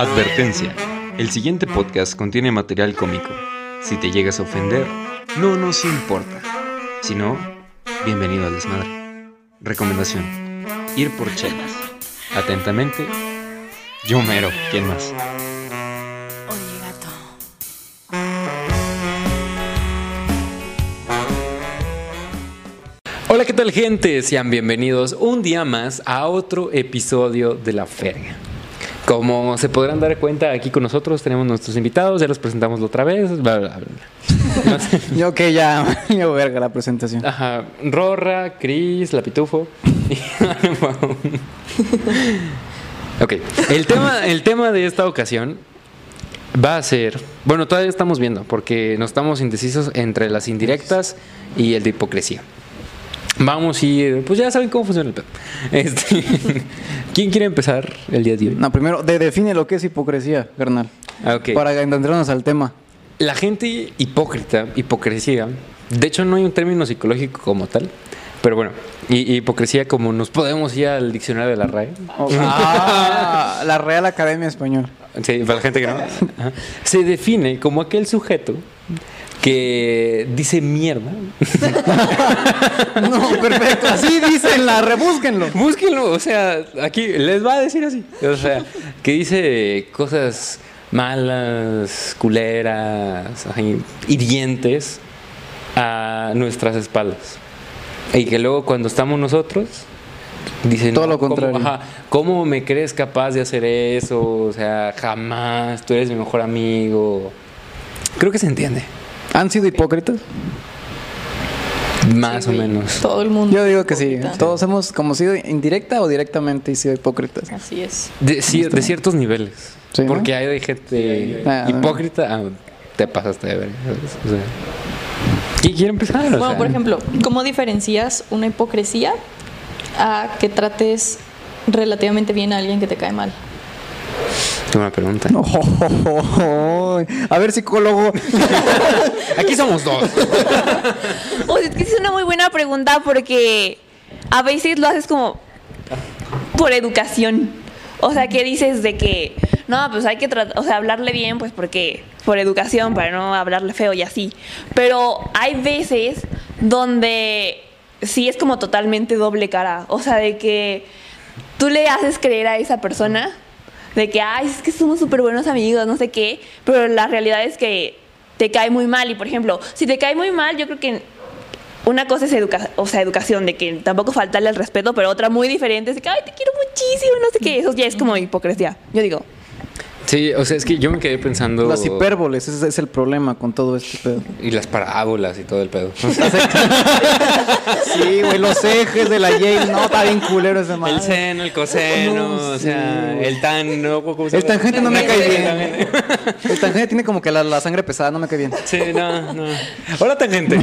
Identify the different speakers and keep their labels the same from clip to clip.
Speaker 1: Advertencia. El siguiente podcast contiene material cómico. Si te llegas a ofender, no nos importa. Si no, bienvenido al desmadre. Recomendación. Ir por chelas. Atentamente, yo mero. ¿Quién más?
Speaker 2: Oye, gato.
Speaker 1: Hola, ¿qué tal gente? Sean bienvenidos un día más a otro episodio de La Feria. Como se podrán dar cuenta, aquí con nosotros tenemos nuestros invitados, ya los presentamos otra vez, bla, bla, bla.
Speaker 3: Yo que ya, yo verga la presentación.
Speaker 1: Ajá, Rorra, Cris, La Pitufo. ok, el tema, el tema de esta ocasión va a ser, bueno, todavía estamos viendo, porque nos estamos indecisos entre las indirectas y el de hipocresía. Vamos ir, pues ya saben cómo funciona el pedo. Este, ¿Quién quiere empezar el día de hoy?
Speaker 3: No, primero, de- define lo que es hipocresía, carnal.
Speaker 1: Ah, ok.
Speaker 3: Para entendernos al tema.
Speaker 1: La gente hipócrita, hipocresía, de hecho no hay un término psicológico como tal, pero bueno, y, y hipocresía como nos podemos ir al diccionario de la RAE,
Speaker 3: Ah, la Real Academia Española.
Speaker 1: sí, para la gente que no, Ajá. se define como aquel sujeto que dice mierda.
Speaker 3: No, perfecto. Así dicen la rebúsquenlo.
Speaker 1: Búsquenlo, o sea, aquí les va a decir así, o sea, que dice cosas malas, culeras, hirientes a nuestras espaldas. Y que luego cuando estamos nosotros, dicen...
Speaker 3: Todo lo
Speaker 1: "No, ¿cómo-
Speaker 3: contrario.
Speaker 1: ajá, ¿Cómo me crees capaz de hacer eso? O sea, jamás, tú eres mi mejor amigo. Creo que se entiende,
Speaker 3: ¿Han sido hipócritas?
Speaker 1: más
Speaker 2: Sí,
Speaker 1: o menos.
Speaker 2: Todo el mundo.
Speaker 3: Yo digo que sí.
Speaker 2: hipócrita.
Speaker 3: Todos hemos como sido indirecta o directamente y sido hipócritas.
Speaker 2: Así es.
Speaker 1: De, cier- de ciertos niveles.
Speaker 3: Sí, ¿no?
Speaker 1: Porque hay de gente
Speaker 3: Ah,
Speaker 1: hipócrita. ah, te pasaste de ver. O sea, ¿Quién quiere empezar? O
Speaker 2: Bueno,
Speaker 1: sea,
Speaker 2: por ejemplo, ¿cómo diferencias una hipocresía a que trates relativamente bien a alguien que te cae mal?
Speaker 1: Qué buena pregunta.
Speaker 3: A ver, psicólogo.
Speaker 1: Aquí somos dos.
Speaker 4: O sea, es que es una muy buena pregunta porque a veces lo haces como por educación. O sea, ¿qué dices de que no, pues hay que tratar, o sea, hablarle bien, pues porque por educación, para no hablarle feo y así. Pero hay veces donde sí es como totalmente doble cara. O sea, de que tú le haces creer a esa persona de que, ay, es que somos súper buenos amigos, no sé qué, pero la realidad es que te cae muy mal. Y por ejemplo, si te cae muy mal, yo creo que una cosa es educa o sea, educación, de que tampoco faltarle el respeto, pero otra muy diferente es de que, ay, te quiero muchísimo, no sé qué. Eso ya es como hipocresía, yo digo.
Speaker 1: Sí, o sea, es que yo me quedé pensando.
Speaker 3: Las hipérboles, ese es el problema con todo este pedo.
Speaker 1: Y las parábolas y todo el pedo.
Speaker 3: Sí, güey, los ejes de la Yale, no, está bien culero ese man.
Speaker 1: el seno, el coseno,
Speaker 3: No,
Speaker 1: o sea,
Speaker 3: sí.
Speaker 1: el tan. No, ¿cómo se
Speaker 3: El tangente no me cae bien. El tangente tiene como que la, la sangre pesada, no me cae bien.
Speaker 1: Sí, no, no. Hola, tangente.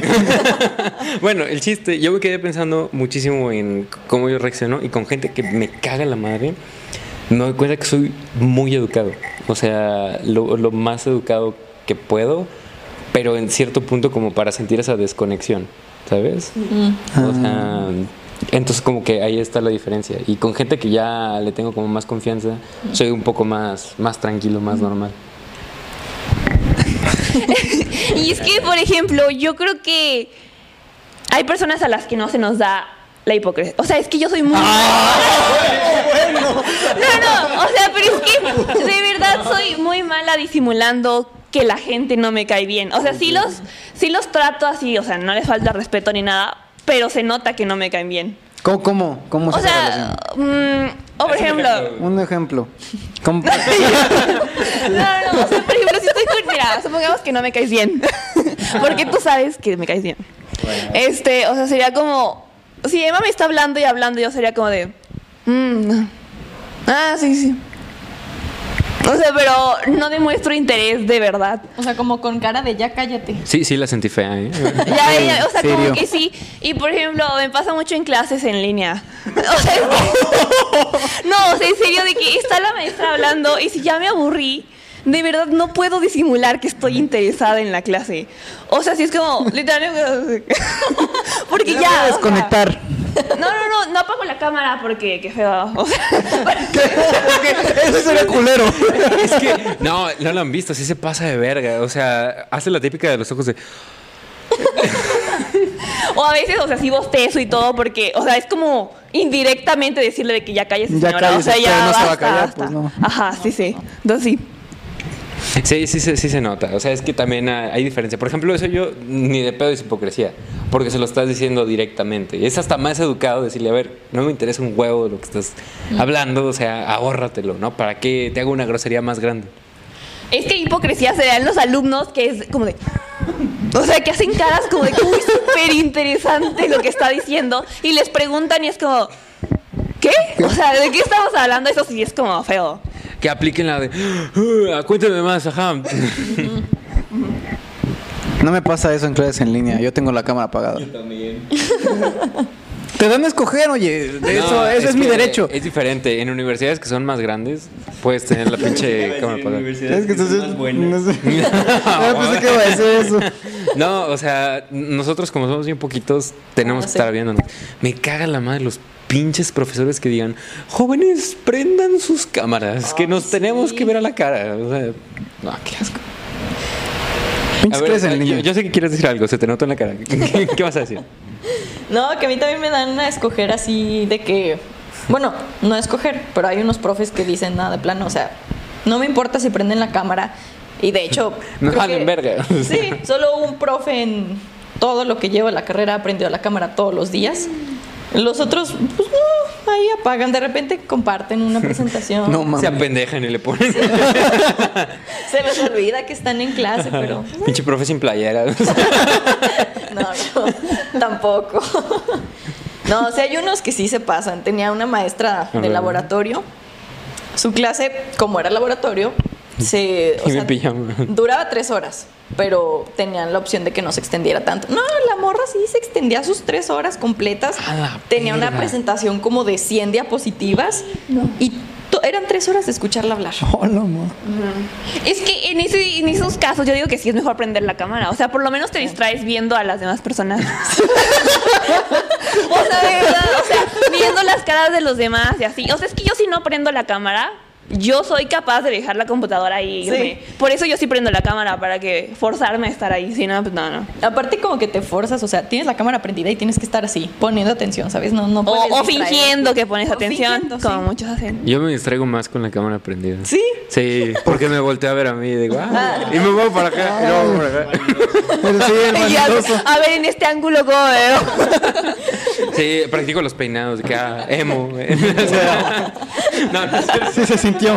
Speaker 1: bueno, el chiste, yo me quedé pensando muchísimo en cómo yo reacciono y con gente que me caga la madre, me doy cuenta que soy muy educado. O sea, lo, lo más educado que puedo, pero en cierto punto como para sentir esa desconexión, ¿sabes? O sea, entonces como que ahí está la diferencia. Y con gente que ya le tengo como más confianza, soy un poco más, más tranquilo, más normal.
Speaker 4: Y es que, por ejemplo, yo creo que hay personas a las que no se nos da la hipocresía. O sea, es que yo soy muy... No, no, o sea, pero es que de verdad soy muy mala disimulando que la gente no me cae bien. O sea, sí los, sí los trato así, o sea, no les falta respeto ni nada, pero se nota que no me caen bien.
Speaker 3: ¿Cómo, cómo, cómo
Speaker 4: O
Speaker 3: se
Speaker 4: sea, mm, o por ejemplo...
Speaker 3: Un ejemplo. ¿Cómo-
Speaker 4: No, no, o sea, por ejemplo, si estoy con. Mira, supongamos que no me caes bien. Porque tú sabes que me caes bien. Este, o sea, sería como. Si Emma me está hablando y hablando, yo sería como de. "Mm, ah, sí, sí. O sea, pero no demuestro interés de verdad.
Speaker 2: O sea, como con cara de ya cállate.
Speaker 1: Sí, sí la sentí fea, ¿eh?
Speaker 4: Ya, ya, o sea,
Speaker 3: ¿Serio?
Speaker 4: como que sí. Y por ejemplo, me pasa mucho en clases en línea. O sea, es que- no, o sea, en serio, de que está la maestra hablando y si ya me aburrí, de verdad no puedo disimular que estoy interesada en la clase. O sea, si es como, literalmente, porque
Speaker 3: Ya
Speaker 4: ya.
Speaker 3: voy a
Speaker 4: o sea,
Speaker 3: desconectar.
Speaker 4: No, no, no, no apago la cámara porque qué feo. O sea,
Speaker 3: Eso sería culero.
Speaker 1: Es que, no, no lo han visto, sí se pasa de verga. O sea, hace la típica de los ojos de.
Speaker 4: o a veces, o sea, sí bostezo y todo porque, o sea, es como indirectamente decirle de que ya calles,
Speaker 3: Ya
Speaker 4: señora. o sea, ya
Speaker 3: pero no se va a callar, pues, no.
Speaker 4: Ajá, sí, sí. Entonces sí.
Speaker 1: Sí, sí, sí, sí se nota. O sea, es que también hay, diferencia. Por ejemplo, eso yo ni de pedo es hipocresía, porque se lo estás diciendo directamente. Es hasta más educado decirle, a ver, no me interesa un huevo de lo que estás hablando, o sea, ahórratelo, ¿no? ¿Para qué te hago una grosería más grande?
Speaker 4: Es que hipocresía se dan los alumnos que es como de. O sea, que hacen caras como de que uy, súper interesante lo que está diciendo. Y les preguntan y es como. ¿Qué? O sea, ¿de qué estamos hablando? Eso sí es como feo.
Speaker 1: Que apliquen la de, "Ah, cuéntame más, ajá.
Speaker 3: No me pasa eso en clases en línea. Yo tengo la cámara apagada.
Speaker 5: También.
Speaker 3: Te dan a escoger, oye. De eso,
Speaker 1: No,
Speaker 3: eso es, mi
Speaker 1: que
Speaker 3: derecho.
Speaker 1: Es diferente. En universidades que son más grandes, puedes tener la pinche cámara apagada.
Speaker 3: Es que
Speaker 5: son
Speaker 3: entonces.
Speaker 5: más buenas.
Speaker 3: No sé. Yo pensé que iba a decir eso.
Speaker 1: No, o sea, nosotros como somos bien poquitos, tenemos
Speaker 2: Ah,
Speaker 1: que
Speaker 2: sí.
Speaker 1: estar viéndonos. Me caga la madre los pinches profesores que digan, jóvenes, prendan sus cámaras, que nos tenemos que ver a la cara. O sea, no, qué asco. A ver,
Speaker 3: en
Speaker 1: yo,
Speaker 3: línea.
Speaker 1: yo sé que quieres decir algo, se te nota en la cara. ¿Qué, qué vas a decir?
Speaker 2: No, que a mí también me dan a escoger así de que, bueno, no a escoger, pero hay unos profes que dicen nada de plano, o sea, no me importa si prenden la cámara y de hecho...
Speaker 1: Valen
Speaker 2: que-
Speaker 1: verga.
Speaker 2: Sí, solo un profe en todo lo que lleva la carrera ha prendido la cámara todos los días. Los otros, pues no, ahí apagan, de repente comparten una presentación.
Speaker 3: No mames.
Speaker 1: Se apendejan y le ponen.
Speaker 2: Se les olvida que están en clase, pero
Speaker 1: Pinche profe sin playera.
Speaker 2: No, no, tampoco. No, o sea, hay unos que sí se pasan. Tenía una maestra de laboratorio. Su clase, como era laboratorio, se o
Speaker 1: Y pijama.
Speaker 2: duraba tres horas, pero tenían la opción de que no se extendiera tanto. No, la morra sí se extendía sus tres horas completas. Tenía una presentación como de 100 diapositivas y to- eran tres horas de escucharla hablar.
Speaker 3: Ma.
Speaker 4: Es que en, ese, en esos casos yo digo que sí es mejor prender la cámara. O sea, por lo menos te distraes viendo a las demás personas. o sea, de verdad, o sea, viendo las caras de los demás y así. O sea, es que yo si no prendo la cámara, yo soy capaz de dejar la computadora ahí. y
Speaker 2: Sí.
Speaker 4: irme. Por eso yo sí prendo la cámara, para que forzarme a estar ahí. Si no, pues no, no.
Speaker 2: Aparte como que te forzas, o sea, tienes la cámara prendida y tienes que estar así, poniendo atención, ¿sabes? No, no puedes
Speaker 4: O, fingiendo que pones
Speaker 2: O
Speaker 4: atención,
Speaker 2: fingiendo,
Speaker 4: como
Speaker 2: sí.
Speaker 4: muchos hacen.
Speaker 1: Yo me distraigo más con la cámara prendida.
Speaker 2: ¿Sí?
Speaker 1: Sí, porque me volteo a ver a mí y digo, ah, y me muevo para acá, y luego por acá.
Speaker 3: Pero sí, el
Speaker 4: Y ya,
Speaker 3: vanidoso.
Speaker 4: a ver, en este ángulo, ¿cómo veo?
Speaker 1: Sí, practico los peinados, que ah, emo. No, no,
Speaker 3: Sí se sintió.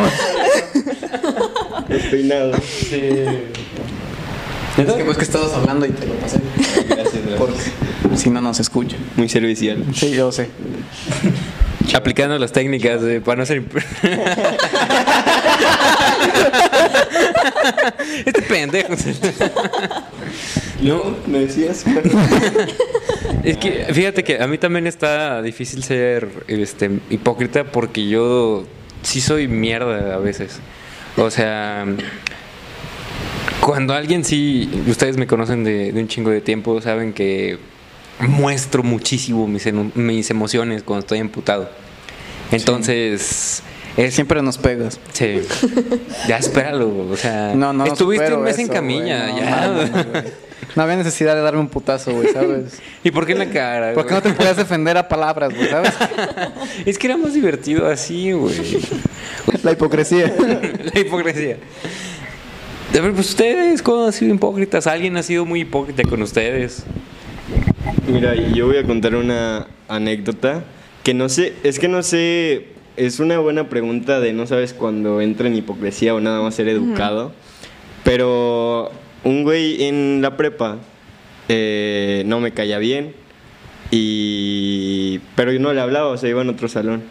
Speaker 5: Despeinado.
Speaker 1: sí.
Speaker 3: Es que pues que estabas hablando y te lo pasé.
Speaker 5: Gracias, gracias.
Speaker 3: Porque si no, no se escucha.
Speaker 5: Muy servicial.
Speaker 3: Sí, yo sé.
Speaker 1: Aplicando las técnicas de, para no ser. este pendejo.
Speaker 5: No, me decías.
Speaker 1: Es que fíjate que a mí también está difícil ser este, hipócrita porque yo sí soy mierda a veces. O sea, cuando alguien sí, ustedes me conocen de, de un chingo de tiempo, saben que muestro muchísimo mis, mis emociones cuando estoy emputado. Entonces, es
Speaker 3: Siempre nos pegas.
Speaker 1: Sí. Ya espéralo, o sea,
Speaker 3: No, no.
Speaker 1: estuviste un mes en camilla,
Speaker 3: no,
Speaker 1: ya.
Speaker 3: no, no, güey. No había necesidad de darme un putazo, güey, ¿sabes?
Speaker 1: ¿Y por qué en la cara?
Speaker 3: ¿Por qué no te podías defender a palabras, güey, sabes?
Speaker 1: Es que era más divertido así, güey.
Speaker 3: La hipocresía.
Speaker 1: La hipocresía. A ver, pues ustedes, ¿cómo han sido hipócritas? ¿Alguien ha sido muy hipócrita con ustedes?
Speaker 5: Mira, yo voy a contar una anécdota que no sé, es que no sé, es una buena pregunta de no sabes cuando entra en hipocresía o nada más ser educado, pero un güey en la prepa eh, no me caía bien y pero yo no le hablaba, o sea, iba en otro salón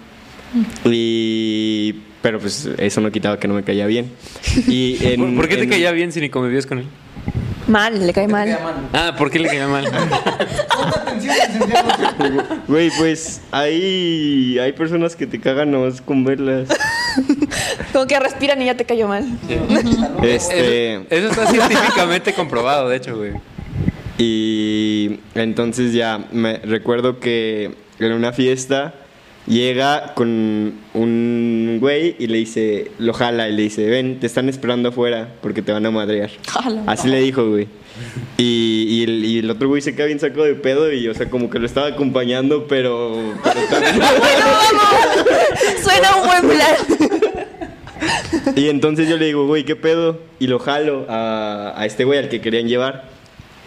Speaker 5: y pero pues eso no quitaba que no me caía bien. Y en-
Speaker 1: ¿Por, por qué te
Speaker 5: en-
Speaker 1: caía bien si ni convivías con él?
Speaker 4: Mal, le cae mal.
Speaker 1: Ah, ¿por qué le caía mal?
Speaker 5: Güey, pues hay, hay personas que te cagan nomás con verlas.
Speaker 4: Como que respiran y ya te cayó mal.
Speaker 5: Este,
Speaker 1: Eso, eso está científicamente comprobado, de hecho, güey.
Speaker 5: y entonces ya me recuerdo que en una fiesta, llega con un güey y le dice, lo jala y le dice, ven, te están esperando afuera porque te van a madrear.
Speaker 2: Jala.
Speaker 5: Así le dijo, güey. Y, y el, y el otro güey se queda bien sacado de pedo y, o sea, como que lo estaba acompañando, pero... pero también-
Speaker 4: Suena un buen plan.
Speaker 5: Y entonces yo le digo, güey, ¿qué pedo? Y lo jalo a, a este güey al que querían llevar.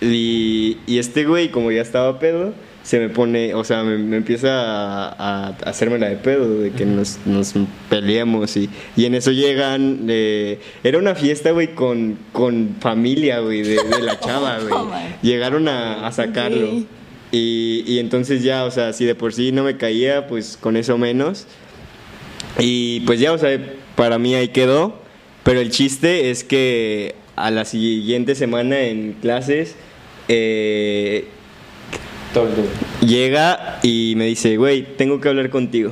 Speaker 5: Y, y este güey, como ya estaba pedo, se me pone, o sea, me, me empieza a, a hacerme la de pedo, de que nos, nos peleemos. Y, y en eso llegan, eh, era una fiesta, güey, con, con familia, güey, de, de la chava, güey.
Speaker 2: Oh.
Speaker 5: Llegaron a, a sacarlo. Y, y entonces ya, o sea, si de por sí no me caía, pues con eso menos. Y pues ya, o sea, para mí ahí quedó. Pero el chiste es que a la siguiente semana en clases eh, llega y me dice, güey, tengo que hablar contigo.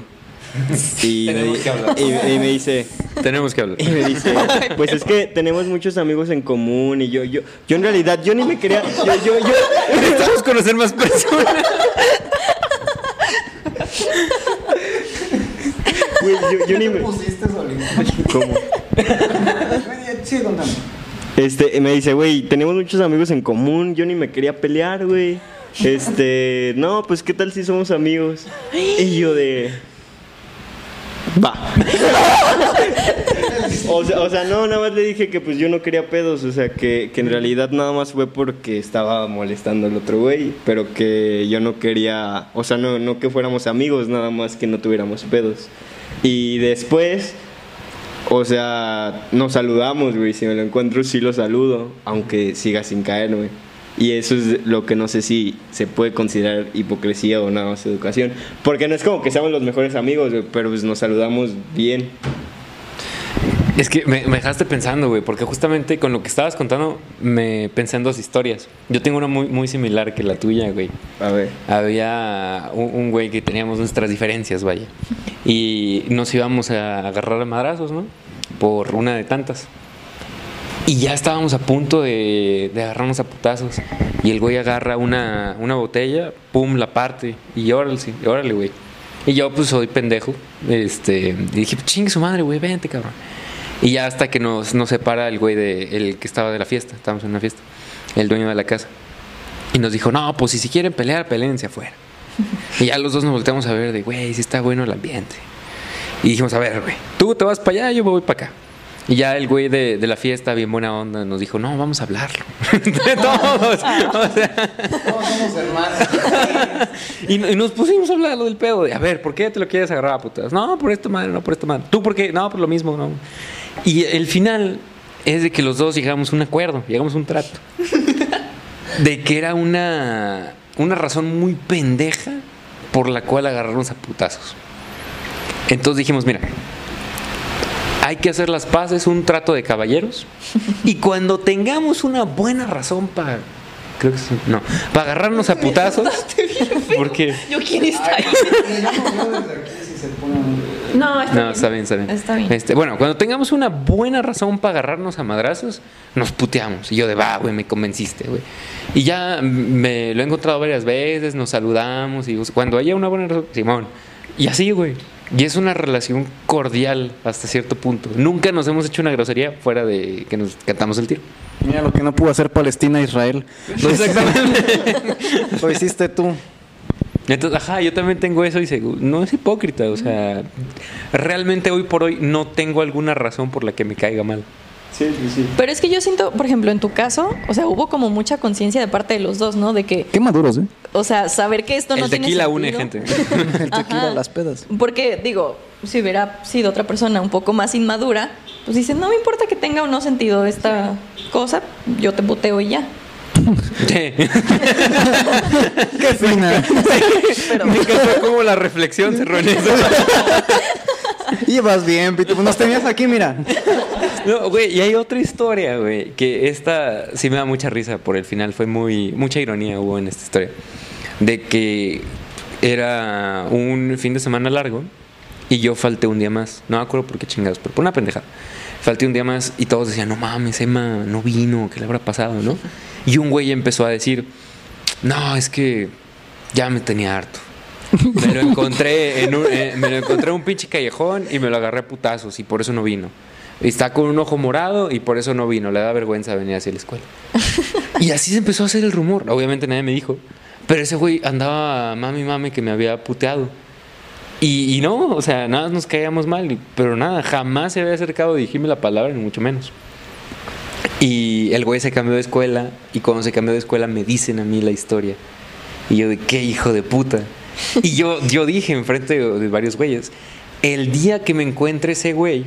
Speaker 5: Y, me,
Speaker 1: Tenemos
Speaker 5: di-
Speaker 1: que hablar.
Speaker 5: y- y me dice,
Speaker 1: Tenemos que hablar.
Speaker 5: y me dice, pues es que tenemos muchos amigos en común y yo, yo, yo en realidad, yo ni me quería, yo, yo, yo,
Speaker 1: Necesitamos conocer más personas.
Speaker 5: güey, yo, yo ni me,
Speaker 3: pusiste solito?
Speaker 5: ¿cómo?
Speaker 3: Sigue contando.
Speaker 5: Este, me dice, güey, tenemos muchos amigos en común, yo ni me quería pelear, güey. Este, no, pues qué tal si somos amigos. Y yo de... Va. O sea, o sea, no, nada más le dije que pues yo no quería pedos, o sea, que, que en realidad nada más fue porque estaba molestando al otro güey, pero que yo no quería, o sea, no, no que fuéramos amigos, nada más que no tuviéramos pedos. Y después, o sea, nos saludamos, güey. Si me lo encuentro, sí lo saludo, aunque siga sin caerme. Y eso es lo que no sé si se puede considerar hipocresía o nada más educación. Porque no es como que seamos los mejores amigos, pero pues nos saludamos bien.
Speaker 1: Es que me, me dejaste pensando, güey, porque justamente con lo que estabas contando me pensé en dos historias. Yo tengo una muy, muy similar que la tuya, güey.
Speaker 5: A ver.
Speaker 1: Había un, un güey que teníamos nuestras diferencias, vaya. Y nos íbamos a agarrar a madrazos, ¿no? Por una de tantas. Y ya estábamos a punto de, de agarrarnos a putazos. Y el güey agarra una, una botella, pum, la parte. Y órale, sí, órale, güey. Y yo, pues, soy pendejo. Este, y dije, chingue su madre, güey, vente, cabrón. Y ya hasta que nos, nos separa el güey de, el que estaba de la fiesta. Estábamos en una fiesta. El dueño de la casa. Y nos dijo, no, pues si, si quieren pelear, peleense afuera. Y ya los dos nos volteamos a ver de, güey, si está bueno el ambiente. Y dijimos, a ver, güey, tú te vas para allá, yo me voy para acá. Y ya el güey de, de la fiesta, bien buena onda, nos dijo, no, vamos a hablarlo. De todos. O sea,
Speaker 3: Todos somos hermanos.
Speaker 1: y, y nos pusimos a hablar lo del pedo. De, a ver, ¿por qué te lo quieres agarrar a putas? No, por esto madre, no por esto madre. ¿Tú por qué? No, por lo mismo, no. Y el final es de que los dos llegamos a un acuerdo, llegamos a un trato. De que era una, una razón muy pendeja por la cual agarrarnos a putazos. Entonces dijimos, mira, hay que hacer las paces, un trato de caballeros. Y cuando tengamos una buena razón para. Creo que sí, no. Para agarrarnos a putazos. Porque.
Speaker 4: Yo quién está ahí. No, está
Speaker 1: No,
Speaker 4: bien.
Speaker 1: está bien, está bien.
Speaker 2: Está bien.
Speaker 1: Este, bueno, cuando tengamos una buena razón para agarrarnos a madrazos, nos puteamos. Y yo de, va, güey, me convenciste, güey. Y ya me lo he encontrado varias veces, nos saludamos y cuando haya una buena razón, Simón. Y así, güey. Y es una relación cordial hasta cierto punto. Nunca nos hemos hecho una grosería fuera de que nos cantamos el tiro.
Speaker 3: Mira lo que no pudo hacer Palestina e Israel.
Speaker 1: Exactamente.
Speaker 3: Lo hiciste tú.
Speaker 1: Entonces, ajá, yo también tengo eso y no es hipócrita, o sea, realmente hoy por hoy no tengo alguna razón por la que me caiga mal.
Speaker 5: Sí, sí, sí.
Speaker 2: Pero es que yo siento, por ejemplo, en tu caso, o sea, hubo como mucha conciencia de parte de los dos, ¿no? De que,
Speaker 3: Qué maduros, ¿eh?
Speaker 2: o sea, saber que esto no
Speaker 1: el
Speaker 2: tiene
Speaker 1: tequila
Speaker 2: sentido.
Speaker 1: une gente.
Speaker 3: El tequila,
Speaker 2: Ajá.
Speaker 3: las pedas.
Speaker 2: Porque, digo, si hubiera sido otra persona un poco más inmadura, pues dices, no me importa que tenga o no sentido esta cosa, yo te puteo y ya.
Speaker 1: Sí.
Speaker 3: Qué fina.
Speaker 1: Me encantó cómo la reflexión cerró en eso.
Speaker 3: Ibas bien, Pito. Nos tenías aquí, mira.
Speaker 1: No, güey, y hay otra historia, güey, que esta sí me da mucha risa por el final, fue muy, mucha ironía hubo en esta historia, de que era un fin de semana largo y yo falté un día más, no me acuerdo por qué chingados, pero por una pendejada. Falté un día más y todos decían, no mames, Emma no vino, ¿qué le habrá pasado, no? Y un güey empezó a decir, no, es que ya me tenía harto. Me lo encontré en un, eh, me lo encontré en un pinche callejón y me lo agarré a putazos y por eso no vino. Está con un ojo morado y por eso no vino. Le da vergüenza venir hacia la escuela. Y así se empezó a hacer el rumor. Obviamente nadie me dijo. Pero ese güey andaba mami, mami que me había puteado. Y, y no, o sea, nada nos caíamos mal. y- Pero nada, jamás se había acercado a dirigirme la palabra, ni mucho menos. Y el güey se cambió de escuela y cuando se cambió de escuela me dicen a mí la historia. Y yo de qué hijo de puta. Y yo, yo dije enfrente de, varios güeyes, el día que me encuentre ese güey,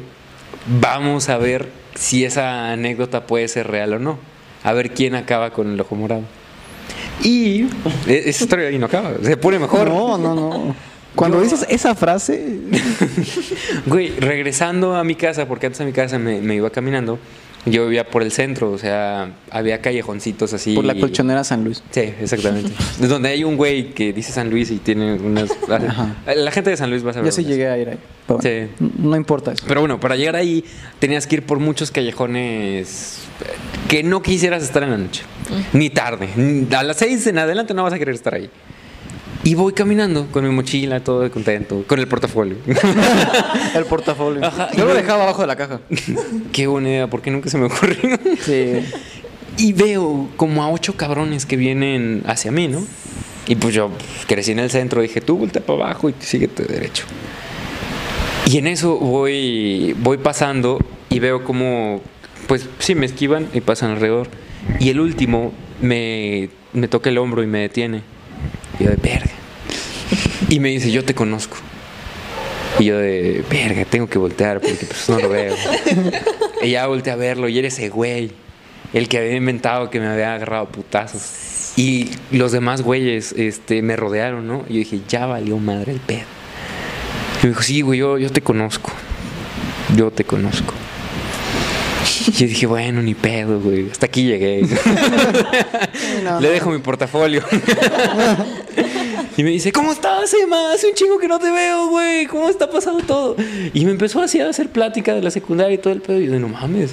Speaker 1: vamos a ver si esa anécdota puede ser real o no. A ver quién acaba con el ojo morado. Y e- esa historia ahí no acaba, se pone mejor.
Speaker 3: No, no, no. Cuando dices esa frase,
Speaker 1: Güey, regresando a mi casa, porque antes a mi casa me, me iba caminando, yo vivía por el centro, o sea, había callejoncitos así.
Speaker 3: por la colchonera San Luis.
Speaker 1: Sí, exactamente. De donde hay un güey que dice San Luis y tiene unas...
Speaker 3: Ajá.
Speaker 1: La gente de San Luis va a saber.
Speaker 3: Yo sí
Speaker 1: es.
Speaker 3: llegué a ir ahí. pero
Speaker 1: Sí.
Speaker 3: No importa eso.
Speaker 1: Pero bueno, para llegar ahí tenías que ir por muchos callejones que no quisieras estar en la noche, ni tarde. A las seis en adelante no vas a querer estar ahí. Y voy caminando con mi mochila, todo contento, con el portafolio.
Speaker 3: El portafolio.
Speaker 1: Ajá,
Speaker 3: Yo lo dejaba abajo de la caja.
Speaker 1: Qué buena idea, porque nunca se me ocurrió.
Speaker 3: Sí.
Speaker 1: Y veo como a ocho cabrones que vienen hacia mí, ¿no? Y pues yo crecí en el centro, dije, tú voltea para abajo y síguete derecho. Y en eso voy, voy pasando y veo como, pues sí, me esquivan y pasan alrededor. Y el último me, me toca el hombro y me detiene. Y yo de verga. Y me dice, yo te conozco. Y yo de verga, tengo que voltear porque pues no lo veo. y ya volteé a verlo y era ese güey. El que había inventado que me había agarrado putazos. Y los demás güeyes este, me rodearon, ¿no? Y yo dije, ya valió madre el pedo. Y me dijo, sí, güey, yo, yo te conozco. Yo te conozco. Y yo dije, bueno, ni pedo, güey. Hasta aquí llegué.
Speaker 3: no,
Speaker 1: Le dejo mi portafolio. y me dice, ¿cómo estás, Emma? Hace un chingo que no te veo, güey. ¿Cómo está pasando todo? Y me empezó así a hacer plática de la secundaria y todo el pedo. Y yo, de, no mames.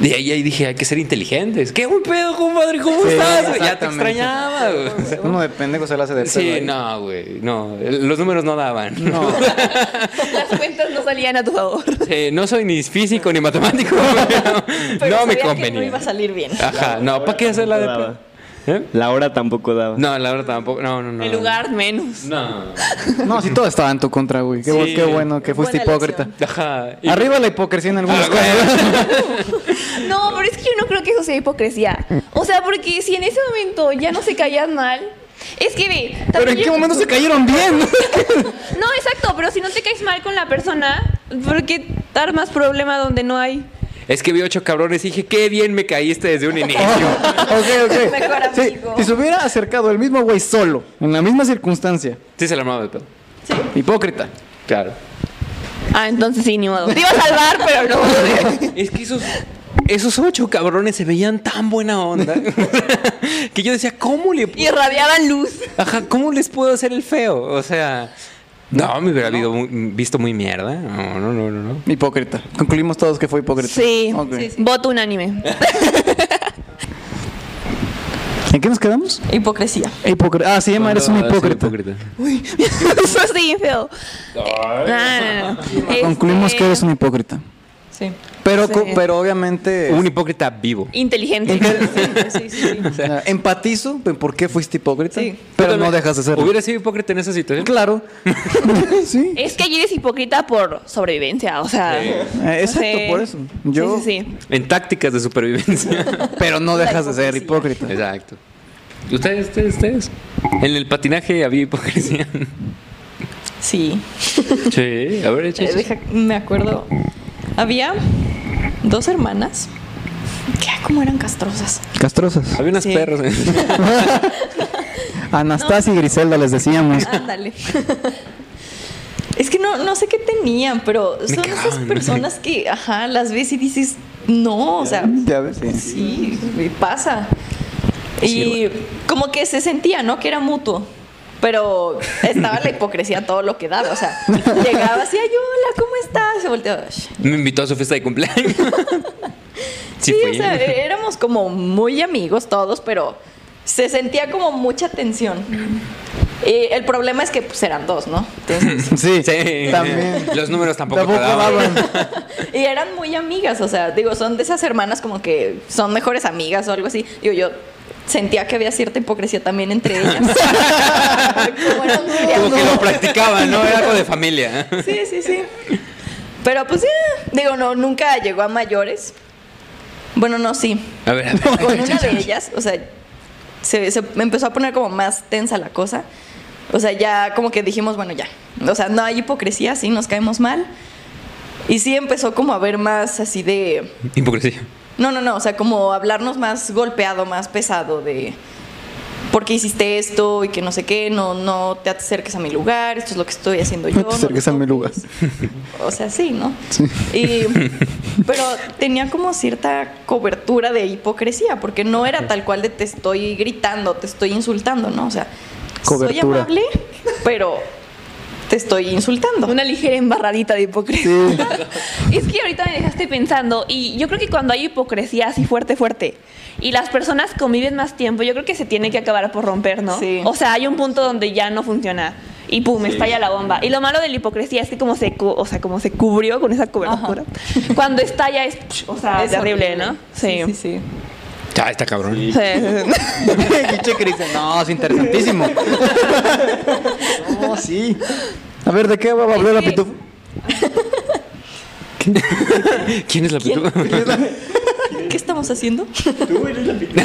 Speaker 1: Y ahí, ahí dije, hay que ser inteligentes. ¿Qué buen pedo, compadre? ¿Cómo
Speaker 3: Sí,
Speaker 1: estás? güey? Ya te extrañaba, güey.
Speaker 3: Uno de pendejo se la hace de pedo
Speaker 1: Sí,
Speaker 3: ahí.
Speaker 1: no, güey. No, los números no daban.
Speaker 3: No.
Speaker 4: Las cuentas no salían a tu favor.
Speaker 1: Sí, no soy ni físico ni matemático. pero
Speaker 2: Pero
Speaker 1: no me convenía.
Speaker 2: no iba a salir bien.
Speaker 1: Ajá, no, ¿para qué hacerla de
Speaker 5: Daba.
Speaker 1: pedo? ¿Eh?
Speaker 5: La hora tampoco daba.
Speaker 1: No, la verdad tampoco. No, no, no.
Speaker 4: El lugar menos.
Speaker 1: No.
Speaker 3: No, sí, todo estaba en tu contra, güey. Qué,
Speaker 1: Sí.
Speaker 3: qué bueno que fuiste
Speaker 2: Buena
Speaker 3: hipócrita.
Speaker 2: elección.
Speaker 1: Ajá. Y-
Speaker 3: Arriba la hipocresía en algunos
Speaker 1: Ah,
Speaker 3: casos.
Speaker 4: No, pero es que yo no creo que eso sea hipocresía. O sea, porque si en ese momento ya no se caían mal, es que ve.
Speaker 3: Pero en qué
Speaker 4: yo-
Speaker 3: momento se cayeron bien.
Speaker 4: No, exacto, pero si no te caes mal con la persona, ¿por qué dar más problema donde no hay?
Speaker 1: Es que vi ocho cabrones y dije, qué bien me caíste desde un inicio.
Speaker 3: ok, ok.
Speaker 4: Mejor
Speaker 3: Sí,
Speaker 4: amigo.
Speaker 3: si se hubiera acercado el mismo güey solo, en la misma circunstancia,
Speaker 1: Sí, se la armaba de pedo.
Speaker 3: hipócrita.
Speaker 1: Claro.
Speaker 4: Ah, entonces sí, ni modo. Te iba a salvar, pero no.
Speaker 1: Es que esos, esos ocho cabrones se veían tan buena onda que yo decía, ¿cómo le
Speaker 4: Y irradiaban luz.
Speaker 1: Ajá, ¿cómo les puedo hacer el feo? O sea, no, me hubiera habido muy- visto muy mierda. No, no, no, no. no.
Speaker 3: Hipócrita. Concluimos todos que fue hipócrita.
Speaker 4: Sí.
Speaker 2: Sí, sí.
Speaker 4: Voto unánime.
Speaker 3: ¿En qué nos quedamos?
Speaker 2: Hipocresía.
Speaker 3: Hipócrita. Ah, sí, Emma, eres un
Speaker 1: sí,
Speaker 3: hipócrita.
Speaker 4: Eso está bien feo. No, no, no.
Speaker 3: Concluimos
Speaker 4: Este,
Speaker 3: que eres un hipócrita.
Speaker 2: Sí.
Speaker 3: Pero,
Speaker 4: Sí.
Speaker 3: pero obviamente.
Speaker 1: Un hipócrita vivo.
Speaker 4: Inteligente.
Speaker 2: Sí, sí, sí.
Speaker 3: o sea, empatizo en por qué fuiste hipócrita.
Speaker 2: Sí.
Speaker 3: Pero
Speaker 1: ¿Tú
Speaker 3: no dejas de serlo.
Speaker 1: ¿Hubiera sido hipócrita en esa situación?
Speaker 3: Claro. sí.
Speaker 4: Es que allí eres hipócrita por sobrevivencia, o sea.
Speaker 3: Eh, exacto,
Speaker 4: sí.
Speaker 3: por eso. Yo-
Speaker 4: Sí, sí, sí.
Speaker 1: En tácticas de supervivencia.
Speaker 3: Pero no dejas de ser hipócrita.
Speaker 1: Exacto. ¿Ustedes, ustedes, ustedes? En el patinaje había hipocresía.
Speaker 2: Sí.
Speaker 1: Sí, a ver,
Speaker 2: Eh, deja- me acuerdo. Había dos hermanas que como eran castrosas.
Speaker 3: Castrosas.
Speaker 1: Había unas
Speaker 2: Sí.
Speaker 1: perros. ¿eh?
Speaker 3: Anastasia y Griselda les decíamos.
Speaker 2: Ándale. Es que no, no sé qué tenían, pero son esas personas que, ajá, las ves y dices, no, o sea,
Speaker 3: Ya ves, sí.
Speaker 2: pasa. Y como que se sentía, ¿no? Que era mutuo. Pero estaba la hipocresía todo lo que daba. O sea, llegaba así, ay, hola, ¿cómo estás? Se volteaba.
Speaker 1: Me invitó a su fiesta de cumpleaños.
Speaker 2: Sí,
Speaker 1: fui.
Speaker 2: o sea, éramos como muy amigos todos, pero se sentía como mucha tensión. Y el problema es que pues eran dos, ¿no? Entonces,
Speaker 3: Sí,
Speaker 1: Sí.
Speaker 3: también.
Speaker 1: Los números tampoco,
Speaker 3: Tampoco
Speaker 1: daban.
Speaker 2: y eran muy amigas, o sea, digo, son de esas hermanas como que son mejores amigas o algo así. Digo, yo sentía que había cierta hipocresía también entre ellas. Como
Speaker 1: Como que lo practicaban, ¿no? Era algo de familia.
Speaker 2: Sí, sí, sí. Pero pues ya, digo, no, nunca llegó a mayores. Bueno, no, sí.
Speaker 1: A ver, a ver.
Speaker 2: Con una de ellas, o sea, se, se empezó a poner como más tensa la cosa. O sea, ya como que dijimos, bueno, ya. O sea, no hay hipocresía, sí, nos caemos mal. Y sí empezó como a ver más así de...
Speaker 1: Hipocresía.
Speaker 2: No, no, no, o sea, como hablarnos más golpeado, más pesado de... ¿Por qué hiciste esto? Y que no sé qué, no, no te acerques a mi lugar, esto es lo que estoy haciendo yo.
Speaker 3: No te acerques a mi lugar.
Speaker 2: O sea, sí, ¿no?
Speaker 3: Sí.
Speaker 2: Y, pero tenía como cierta cobertura de hipocresía, porque no era tal cual de te estoy gritando, te estoy insultando, ¿no? O sea, soy
Speaker 3: Cobertura.
Speaker 2: amable, pero te estoy insultando.
Speaker 4: Una ligera embarradita de hipocresía. es que ahorita me dejaste pensando, y yo creo que cuando hay hipocresía así fuerte, fuerte, y las personas conviven más tiempo, yo creo que se tiene que acabar por romper, ¿no?
Speaker 2: Sí.
Speaker 4: O sea, hay un punto donde ya no funciona. Y pum, estalla la bomba. Y lo malo de la hipocresía es que como se, cu- o sea, como se cubrió con esa cobertura, cuando estalla es, o sea,
Speaker 2: Es
Speaker 4: terrible,
Speaker 2: horrible.
Speaker 4: ¿no?
Speaker 2: Sí, sí, sí.
Speaker 1: Ya, está cabrón.
Speaker 4: Sí.
Speaker 3: Pinche Cris, No, es interesantísimo. No, sí. A ver, ¿de qué va a hablar la
Speaker 4: Es
Speaker 3: pitufo?
Speaker 1: ¿Quién es la pitufo?
Speaker 2: ¿Qué estamos haciendo?
Speaker 5: Tú eres la pitufo.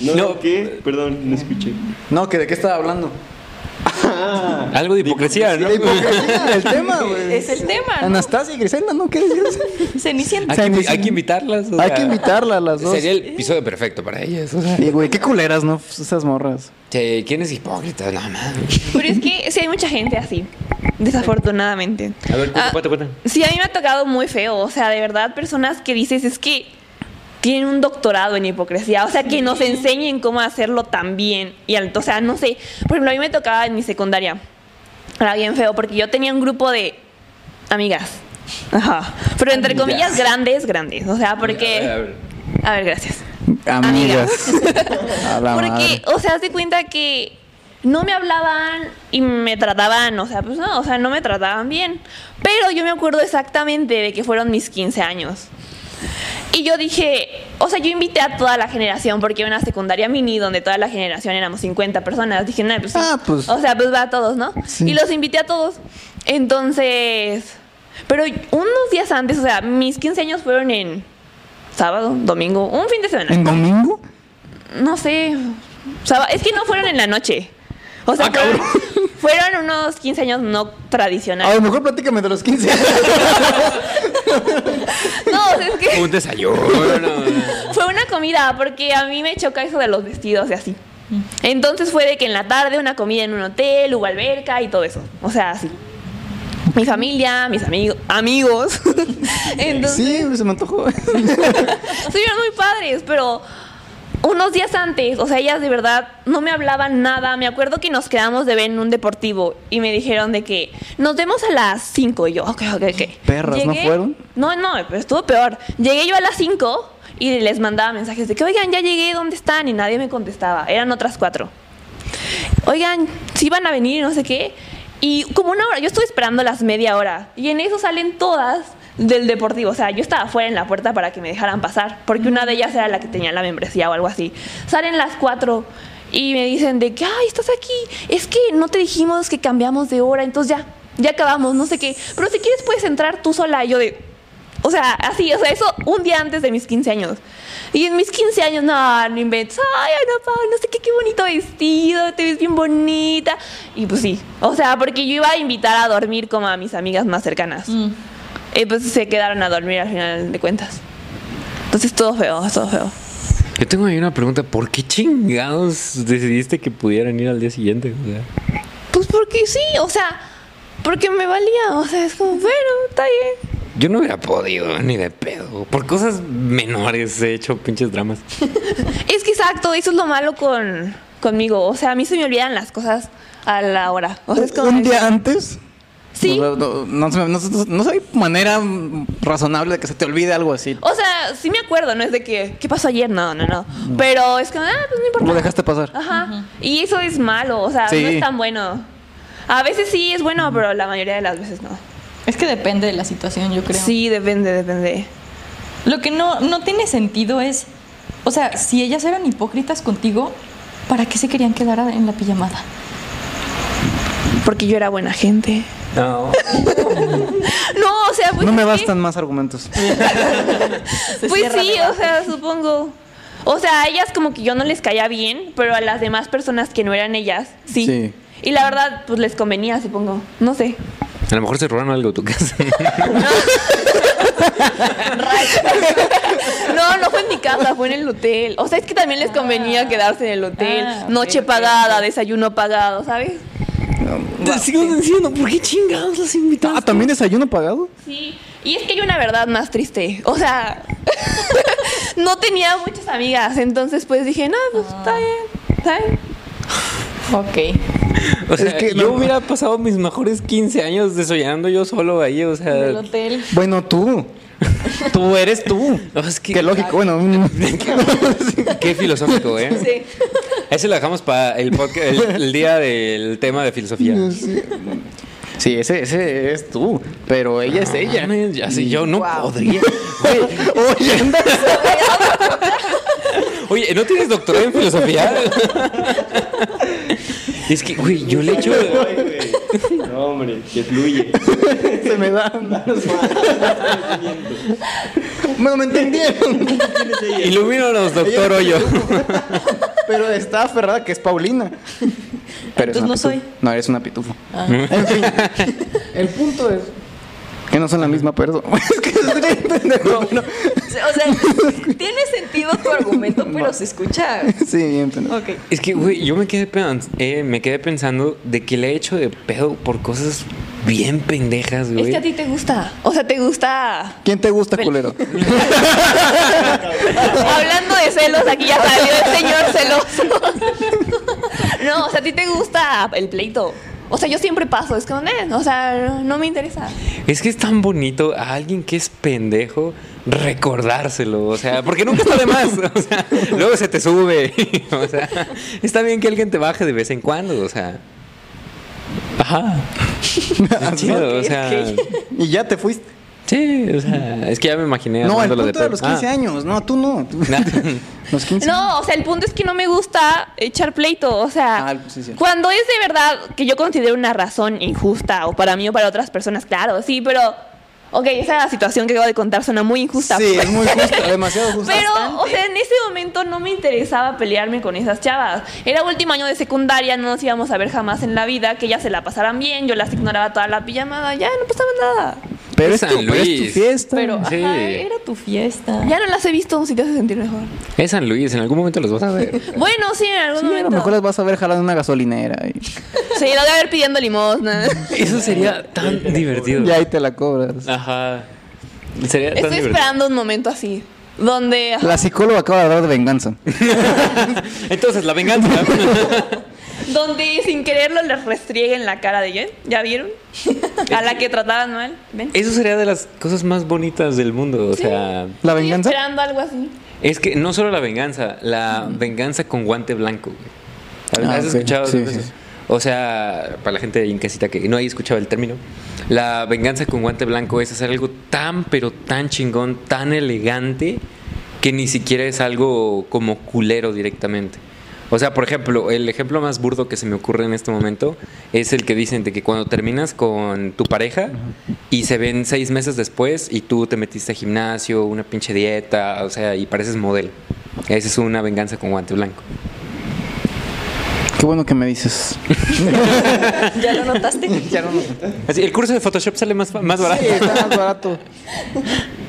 Speaker 5: no,
Speaker 1: No.
Speaker 5: ¿qué? Perdón, no escuché.
Speaker 3: No, que de qué estaba hablando.
Speaker 1: Algo de hipocresía, ¿no?
Speaker 3: La hipocresía, el tema, güey.
Speaker 2: Es el tema, ¿no?
Speaker 3: Anastasia y Griselda, ¿no? ¿Qué decías?
Speaker 2: Cenicienta.
Speaker 1: Hay que, hay que invitarlas. o
Speaker 3: Hay que invitarla a las dos.
Speaker 1: Sería el episodio perfecto para ellas. O sea,
Speaker 3: Y, güey, qué culeras, ¿no? Esas morras.
Speaker 1: che, ¿quién es hipócrita? No, mames.
Speaker 4: Pero es que sí hay mucha gente así, desafortunadamente.
Speaker 1: A ver, cuenta,
Speaker 4: Ah,
Speaker 1: cuenta, cuenta.
Speaker 4: Sí, a mí me ha tocado muy feo. O sea, de verdad, personas que dices es que tienen un doctorado en hipocresía. O sea, que nos enseñen cómo hacerlo tan bien. Y o sea, no sé. Por ejemplo, a mí me tocaba en mi secundaria. Era bien feo porque yo tenía un grupo de amigas. Ajá. Pero entre comillas, grandes, grandes. O sea, porque.
Speaker 1: A ver, a ver.
Speaker 4: A ver, gracias.
Speaker 3: Amigas. A la
Speaker 4: Porque, o sea, de cuenta que no me hablaban y me trataban, o sea, pues no, o sea, no me trataban bien. Pero yo me acuerdo exactamente de que fueron mis 15 años. Y yo dije, o sea, yo invité a toda la generación porque era una secundaria mini donde toda la generación éramos 50 personas. Dije, no, pues.
Speaker 3: Ah, pues.
Speaker 4: O sea, pues va a todos, ¿no?
Speaker 3: Sí.
Speaker 4: Y los invité a todos. Entonces, pero unos días antes, o sea, mis 15 años fueron en sábado, domingo, un fin de semana.
Speaker 3: ¿En domingo?
Speaker 4: No sé. es que no fueron en la noche. O sea,
Speaker 3: Ah,
Speaker 4: fueron, unos 15 años no
Speaker 3: A
Speaker 4: tradicionales.
Speaker 3: lo mejor platícame de los 15 años.
Speaker 4: No, o sea, es que
Speaker 1: Un desayuno.
Speaker 4: fue una comida, porque a mí me choca eso de los vestidos y así. Entonces fue de que en la tarde una comida en un hotel, hubo alberca y todo eso. O sea, así. Mi familia, mis amigos, amigos. Entonces,
Speaker 3: Sí, se me antojó.
Speaker 4: estuvieron muy padres, pero unos días antes, o sea, ellas de verdad no me hablaban nada. Me acuerdo que nos quedamos de ver en un deportivo y me dijeron de que nos vemos a las 5 y yo, ok, ok, ok.
Speaker 3: Perras, ¿no fueron?
Speaker 4: No, no, pero estuvo peor. Llegué yo a las 5 y les mandaba mensajes de que, oigan, ya llegué, ¿dónde están? Y nadie me contestaba. Eran otras cuatro. Oigan, si van a venir, no sé qué. Y como una hora, yo estuve esperando las media hora. Y en eso salen todas del deportivo. O sea, yo estaba afuera en la puerta para que me dejaran pasar. Porque una de ellas era la que tenía la membresía o algo así. Salen las cuatro y me dicen de que, ay, estás aquí. Es que no te dijimos que cambiamos de hora. Entonces ya, ya acabamos, no sé qué. Pero si quieres puedes entrar tú sola. Y yo de, o sea, así, o sea, eso un día antes de mis 15 años. Y en mis 15 años, no, no inventes. Ay, Ana Pau, no sé qué, qué bonito vestido, te ves bien bonita. Y pues sí, o sea, porque yo iba a invitar a dormir como a mis amigas más cercanas. Y pues se quedaron a dormir al final de cuentas. Entonces todo feo, todo feo.
Speaker 1: Yo tengo ahí una pregunta. ¿Por qué chingados decidiste que pudieran ir al día siguiente? O sea,
Speaker 4: Pues porque sí, o sea, porque me valía, o sea, es como, bueno, está bien.
Speaker 1: yo no hubiera podido ni de pedo. Por cosas menores he hecho pinches dramas.
Speaker 4: Es que exacto, eso es lo malo con, conmigo. O sea, a mí se me olvidan las cosas a la hora. O sea, es como
Speaker 3: Un día antes.
Speaker 4: Sí.
Speaker 3: No, no, no, no, no- no hay manera razonable de que se te olvide algo así.
Speaker 4: O sea, sí me acuerdo, no es de que, ¿qué pasó ayer? No, no, no. Pero es que, ah, pues no importa.
Speaker 3: Lo dejaste pasar.
Speaker 4: Ajá. Y eso es malo, o sea,
Speaker 3: Sí.
Speaker 4: no es tan bueno. A veces sí es bueno, pero la mayoría de las veces no.
Speaker 2: Es que depende de la situación, yo creo.
Speaker 4: Sí, depende, depende.
Speaker 2: Lo que no, no tiene sentido es, o sea, si ellas eran hipócritas contigo, ¿para qué se querían quedar en la pijamada?
Speaker 4: Porque yo era buena gente.
Speaker 1: No.
Speaker 4: No, o sea, pues.
Speaker 3: no me bastan más argumentos.
Speaker 2: Se
Speaker 4: Pues
Speaker 2: cierra
Speaker 4: sí, o sea, supongo. O sea, a ellas como que yo no les caía bien, pero a las demás personas que no eran ellas, sí.
Speaker 3: Sí.
Speaker 4: Y la verdad, pues les convenía, supongo. No sé.
Speaker 1: A lo mejor se robaron algo de tu casa.
Speaker 4: No, no fue en mi casa, fue en el hotel. O sea, es que también les convenía quedarse en el hotel.
Speaker 2: Ah,
Speaker 4: Noche pagada, desayuno pagado, ¿sabes?
Speaker 1: Te sigo diciendo, ¿por qué chingados las invitaste?
Speaker 3: Ah, ¿también desayuno pagado?
Speaker 4: Sí. Y es que hay una verdad más triste. O sea, no tenía muchas amigas. Entonces, pues dije, no, pues está bien. Está bien.
Speaker 2: Ok.
Speaker 1: O sea,
Speaker 3: Es que
Speaker 1: yo
Speaker 3: no-
Speaker 1: hubiera pasado mis mejores 15 años desollando yo solo ahí, o
Speaker 2: En el
Speaker 1: sea,
Speaker 2: hotel.
Speaker 3: Bueno, tú. tú eres tú.
Speaker 1: no, es que-
Speaker 3: Qué lógico, bueno.
Speaker 1: qué filosófico, ¿eh?
Speaker 4: Sí.
Speaker 1: Ese lo dejamos para el, podca- el, el día del tema de filosofía.
Speaker 3: Sí, ese, ese es tú. Pero ella es ella.
Speaker 1: Mames, Ya sé, yo no
Speaker 2: Wow.
Speaker 1: podría. Güey,
Speaker 3: Oye, anda.
Speaker 1: Oye, ¿no tienes doctorado en filosofía? es que, güey, yo le echo.
Speaker 5: Ay, güey. No, hombre, que fluye.
Speaker 3: Se me da. bueno, me entendieron.
Speaker 1: Ilumínanos, doctor Hoyo.
Speaker 3: Pero está aferrada que es Paulina. Pero es
Speaker 2: Entonces no soy.
Speaker 3: No, eres una pitufo. En fin. El punto es. Que no son la misma persona. es que es bien pendejo. pero-
Speaker 2: O sea, tiene sentido tu argumento, pero se escucha.
Speaker 3: Sí, bien.
Speaker 2: Ok.
Speaker 1: Es que, güey, yo me quedé, pens- eh, me quedé pensando de que le he hecho de pedo por cosas bien pendejas, güey.
Speaker 4: Es que a ti te gusta. O sea, te gusta.
Speaker 3: ¿Quién te gusta, culero?
Speaker 4: Hablando de celos, aquí ya salió el señor celoso. No, o sea, a ti te gusta el pleito. O sea, yo siempre paso, es como, eh, o sea, no me interesa.
Speaker 1: Es que es tan bonito a alguien que es pendejo recordárselo, o sea, porque nunca está de más, o sea, luego se te sube, o sea, está bien que alguien te baje de vez en cuando, o sea. Ajá. Es chido, o sea,
Speaker 3: Y ya te fuiste.
Speaker 1: Sí, o sea, es que ya me imaginé
Speaker 3: No, el punto de
Speaker 1: pedo.
Speaker 3: los 15
Speaker 1: Ah.
Speaker 3: años. No, tú no. Tú-
Speaker 1: Nah.
Speaker 3: los 15
Speaker 4: No, o sea, el punto es que no me gusta echar pleito. O sea,
Speaker 3: Ah, sí, sí.
Speaker 4: cuando es de verdad que yo considero una razón injusta, o para mí o para otras personas, claro, sí, pero. Ok, esa situación que acabo de contar suena muy injusta.
Speaker 3: Sí, es muy justa, demasiado justa.
Speaker 4: Pero, o sea, en ese momento no me interesaba pelearme con esas chavas. Era último año de secundaria, no nos íbamos a ver jamás en la vida, que ellas se la pasaran bien, yo las ignoraba toda la pijamada, ya no pasaba nada.
Speaker 3: Pero es,
Speaker 1: San
Speaker 3: tu, pero es tu
Speaker 1: Luis.
Speaker 3: fiesta.
Speaker 2: Pero,
Speaker 1: Sí.
Speaker 2: ajá, era tu fiesta.
Speaker 4: Ya no las he visto, si te hace sentir mejor.
Speaker 1: Es San Luis, en algún momento los vas a ver.
Speaker 4: Bueno, sí, en algún
Speaker 3: Sí, a
Speaker 4: momento.
Speaker 3: lo mejor las vas a ver jalando en una gasolinera. Y,
Speaker 4: Sí, lo de haber pidiendo limosna.
Speaker 1: Eso sería tan divertido.
Speaker 3: y ahí te la cobras.
Speaker 1: Ajá. Sería
Speaker 4: Estoy esperando un momento así. Donde. ajá,
Speaker 3: La psicóloga acaba de hablar de venganza.
Speaker 1: Entonces, la venganza.
Speaker 4: Donde sin quererlo les restriegue en la cara de ella. ¿Ya vieron? A la que trataban mal. ¿Ven?
Speaker 1: Eso sería de las cosas más bonitas del mundo. O sea,
Speaker 3: ¿La
Speaker 4: Estoy
Speaker 3: venganza?
Speaker 4: esperando algo así.
Speaker 1: es que no solo la venganza, la venganza con guante blanco. güey. ¿Has
Speaker 3: Ah,
Speaker 1: escuchado
Speaker 3: sí.
Speaker 1: O sea, para la gente en casita que no haya escuchado el término, la venganza con guante blanco es hacer algo tan, pero tan chingón, tan elegante, que ni siquiera es algo como culero directamente. O sea, por ejemplo, el ejemplo más burdo que se me ocurre en este momento es el que dicen de que cuando terminas con tu pareja y se ven seis meses después y tú te metiste a gimnasio, una pinche dieta, o sea, y pareces modelo. Esa es una venganza con guante blanco.
Speaker 3: Qué bueno que me dices.
Speaker 2: ¿Ya lo notaste?
Speaker 3: ya
Speaker 1: Así, el curso de Photoshop sale más, más barato.
Speaker 3: Sí, está más barato.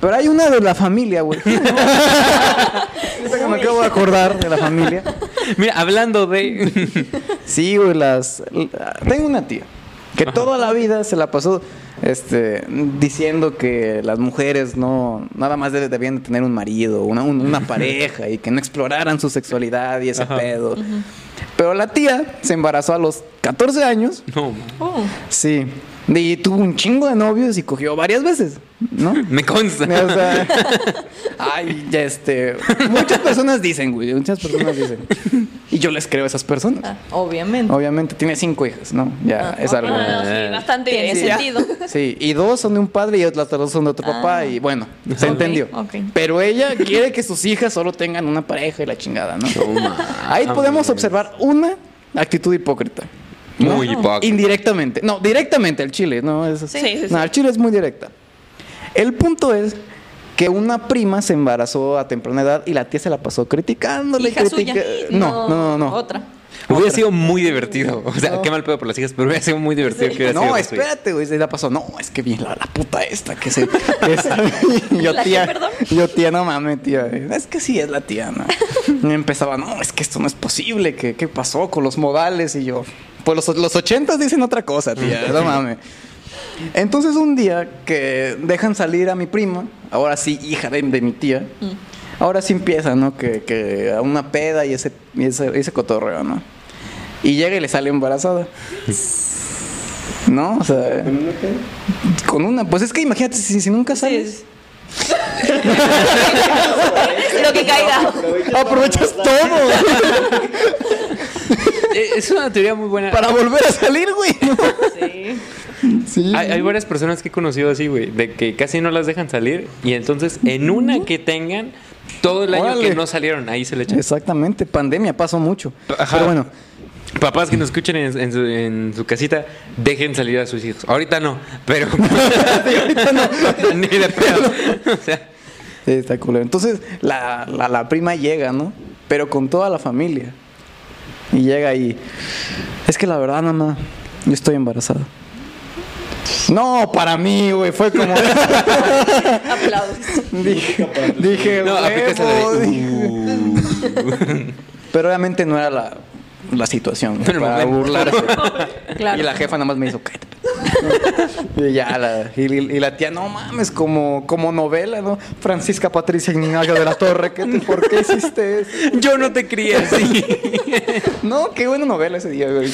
Speaker 3: Pero hay una de la familia, güey. Que me acabo de acordar de la familia.
Speaker 1: Mira, hablando de.
Speaker 3: Sí, güey, las... Tengo una tía que toda la vida se la pasó este, diciendo que las mujeres no... Nada más debían de tener un marido, una, un- una pareja y que no exploraran su sexualidad y ese
Speaker 1: Ajá.
Speaker 3: pedo. Pero la tía se embarazó a los 14 años.
Speaker 1: No.
Speaker 2: Oh.
Speaker 3: Sí. Y tuvo un chingo de novios y cogió varias veces, ¿no?
Speaker 1: Me consta.
Speaker 3: O sea, ay, ya este. Muchas personas dicen, güey. Muchas personas dicen. Y yo les creo a esas personas.
Speaker 2: Ah, obviamente.
Speaker 3: Obviamente tiene cinco hijas, ¿no? Ya
Speaker 2: Ah,
Speaker 3: es algo.
Speaker 4: Ah, sí, bastante
Speaker 2: Tiene
Speaker 4: bien
Speaker 2: sentido.
Speaker 4: sentido.
Speaker 3: Sí, y dos son de un padre y las dos son de otro papá. Y bueno, se entendió.
Speaker 2: ok.
Speaker 3: Pero ella quiere que sus hijas solo tengan una pareja y la chingada, ¿no?
Speaker 1: No,
Speaker 3: Ahí podemos observar una actitud hipócrita. ¿No?
Speaker 1: Muy hipócrita.
Speaker 3: Indirectamente. No, directamente al chile, ¿no? Es,
Speaker 4: Sí, sí, sí.
Speaker 3: No, al chile es muy directa. El punto es que una prima se embarazó a temprana edad y la tía se la pasó criticándole.
Speaker 2: Hija
Speaker 3: critica-
Speaker 2: suya.
Speaker 3: No, no, no, no.
Speaker 2: Otra.
Speaker 1: Hubiera
Speaker 3: Otra.
Speaker 1: sido muy divertido. O sea,
Speaker 3: No.
Speaker 1: qué mal pedo por las hijas, pero hubiera sido muy divertido que hubiera sido
Speaker 3: No, espérate, güey, se la pasó. No, es que bien la, la puta esta que se. que yo,
Speaker 2: ¿La
Speaker 3: tía. Yo, tía, no mames, tía. Es que sí es la tía, ¿no? Y empezaba, no, es que esto no es posible. ¿Qué, qué pasó con los modales? Y yo, pues los, los ochentas dicen otra cosa, tía, no mames. Entonces un día que dejan salir a mi prima, ahora sí, hija de, de mi tía, ahora sí empieza, ¿no? Que, que a una peda y ese, y ese, ese cotorreo, ¿no? Y llega y le sale embarazada. ¿No? O sea, con una. Pues es que imagínate, si, si nunca sales,
Speaker 4: Lo que caiga.
Speaker 3: aprovechas todo
Speaker 1: Eh, Es una teoría muy buena.
Speaker 3: para volver a salir, güey.
Speaker 2: Sí.
Speaker 3: Sí.
Speaker 1: Hay, hay varias personas que he conocido así, güey, de que casi no las dejan salir y entonces en una que tengan, todo el año
Speaker 3: Órale.
Speaker 1: que no salieron, ahí se le echan.
Speaker 3: Exactamente, pandemia pasó mucho.
Speaker 1: Ajá.
Speaker 3: Pero bueno,
Speaker 1: Papás que nos escuchen en, en su, en su casita, dejen salir a sus hijos. Ahorita no, pero. Ni de pedo. O sea,
Speaker 3: sí, está culero. Entonces, la, la, la prima llega, ¿no? Pero con toda la familia. Y llega y. Es que la verdad, mamá, yo estoy embarazada. No, para mí, güey, fue como.
Speaker 2: Aplausos.
Speaker 3: dije, dije,
Speaker 1: no, de.
Speaker 3: dije.
Speaker 1: "Uh".
Speaker 3: Pero obviamente no era la, la situación. Para
Speaker 1: momento.
Speaker 3: burlarse.
Speaker 2: Claro.
Speaker 3: Y la jefa nada más me hizo cállate. y ya la, y, y la tía, no mames, como, como novela, ¿no? Francisca Patricia Ignacio de la Torre, ¿qué te- ¿por qué hiciste eso?
Speaker 1: Yo no te crié así.
Speaker 3: No, qué buena novela ese día, güey.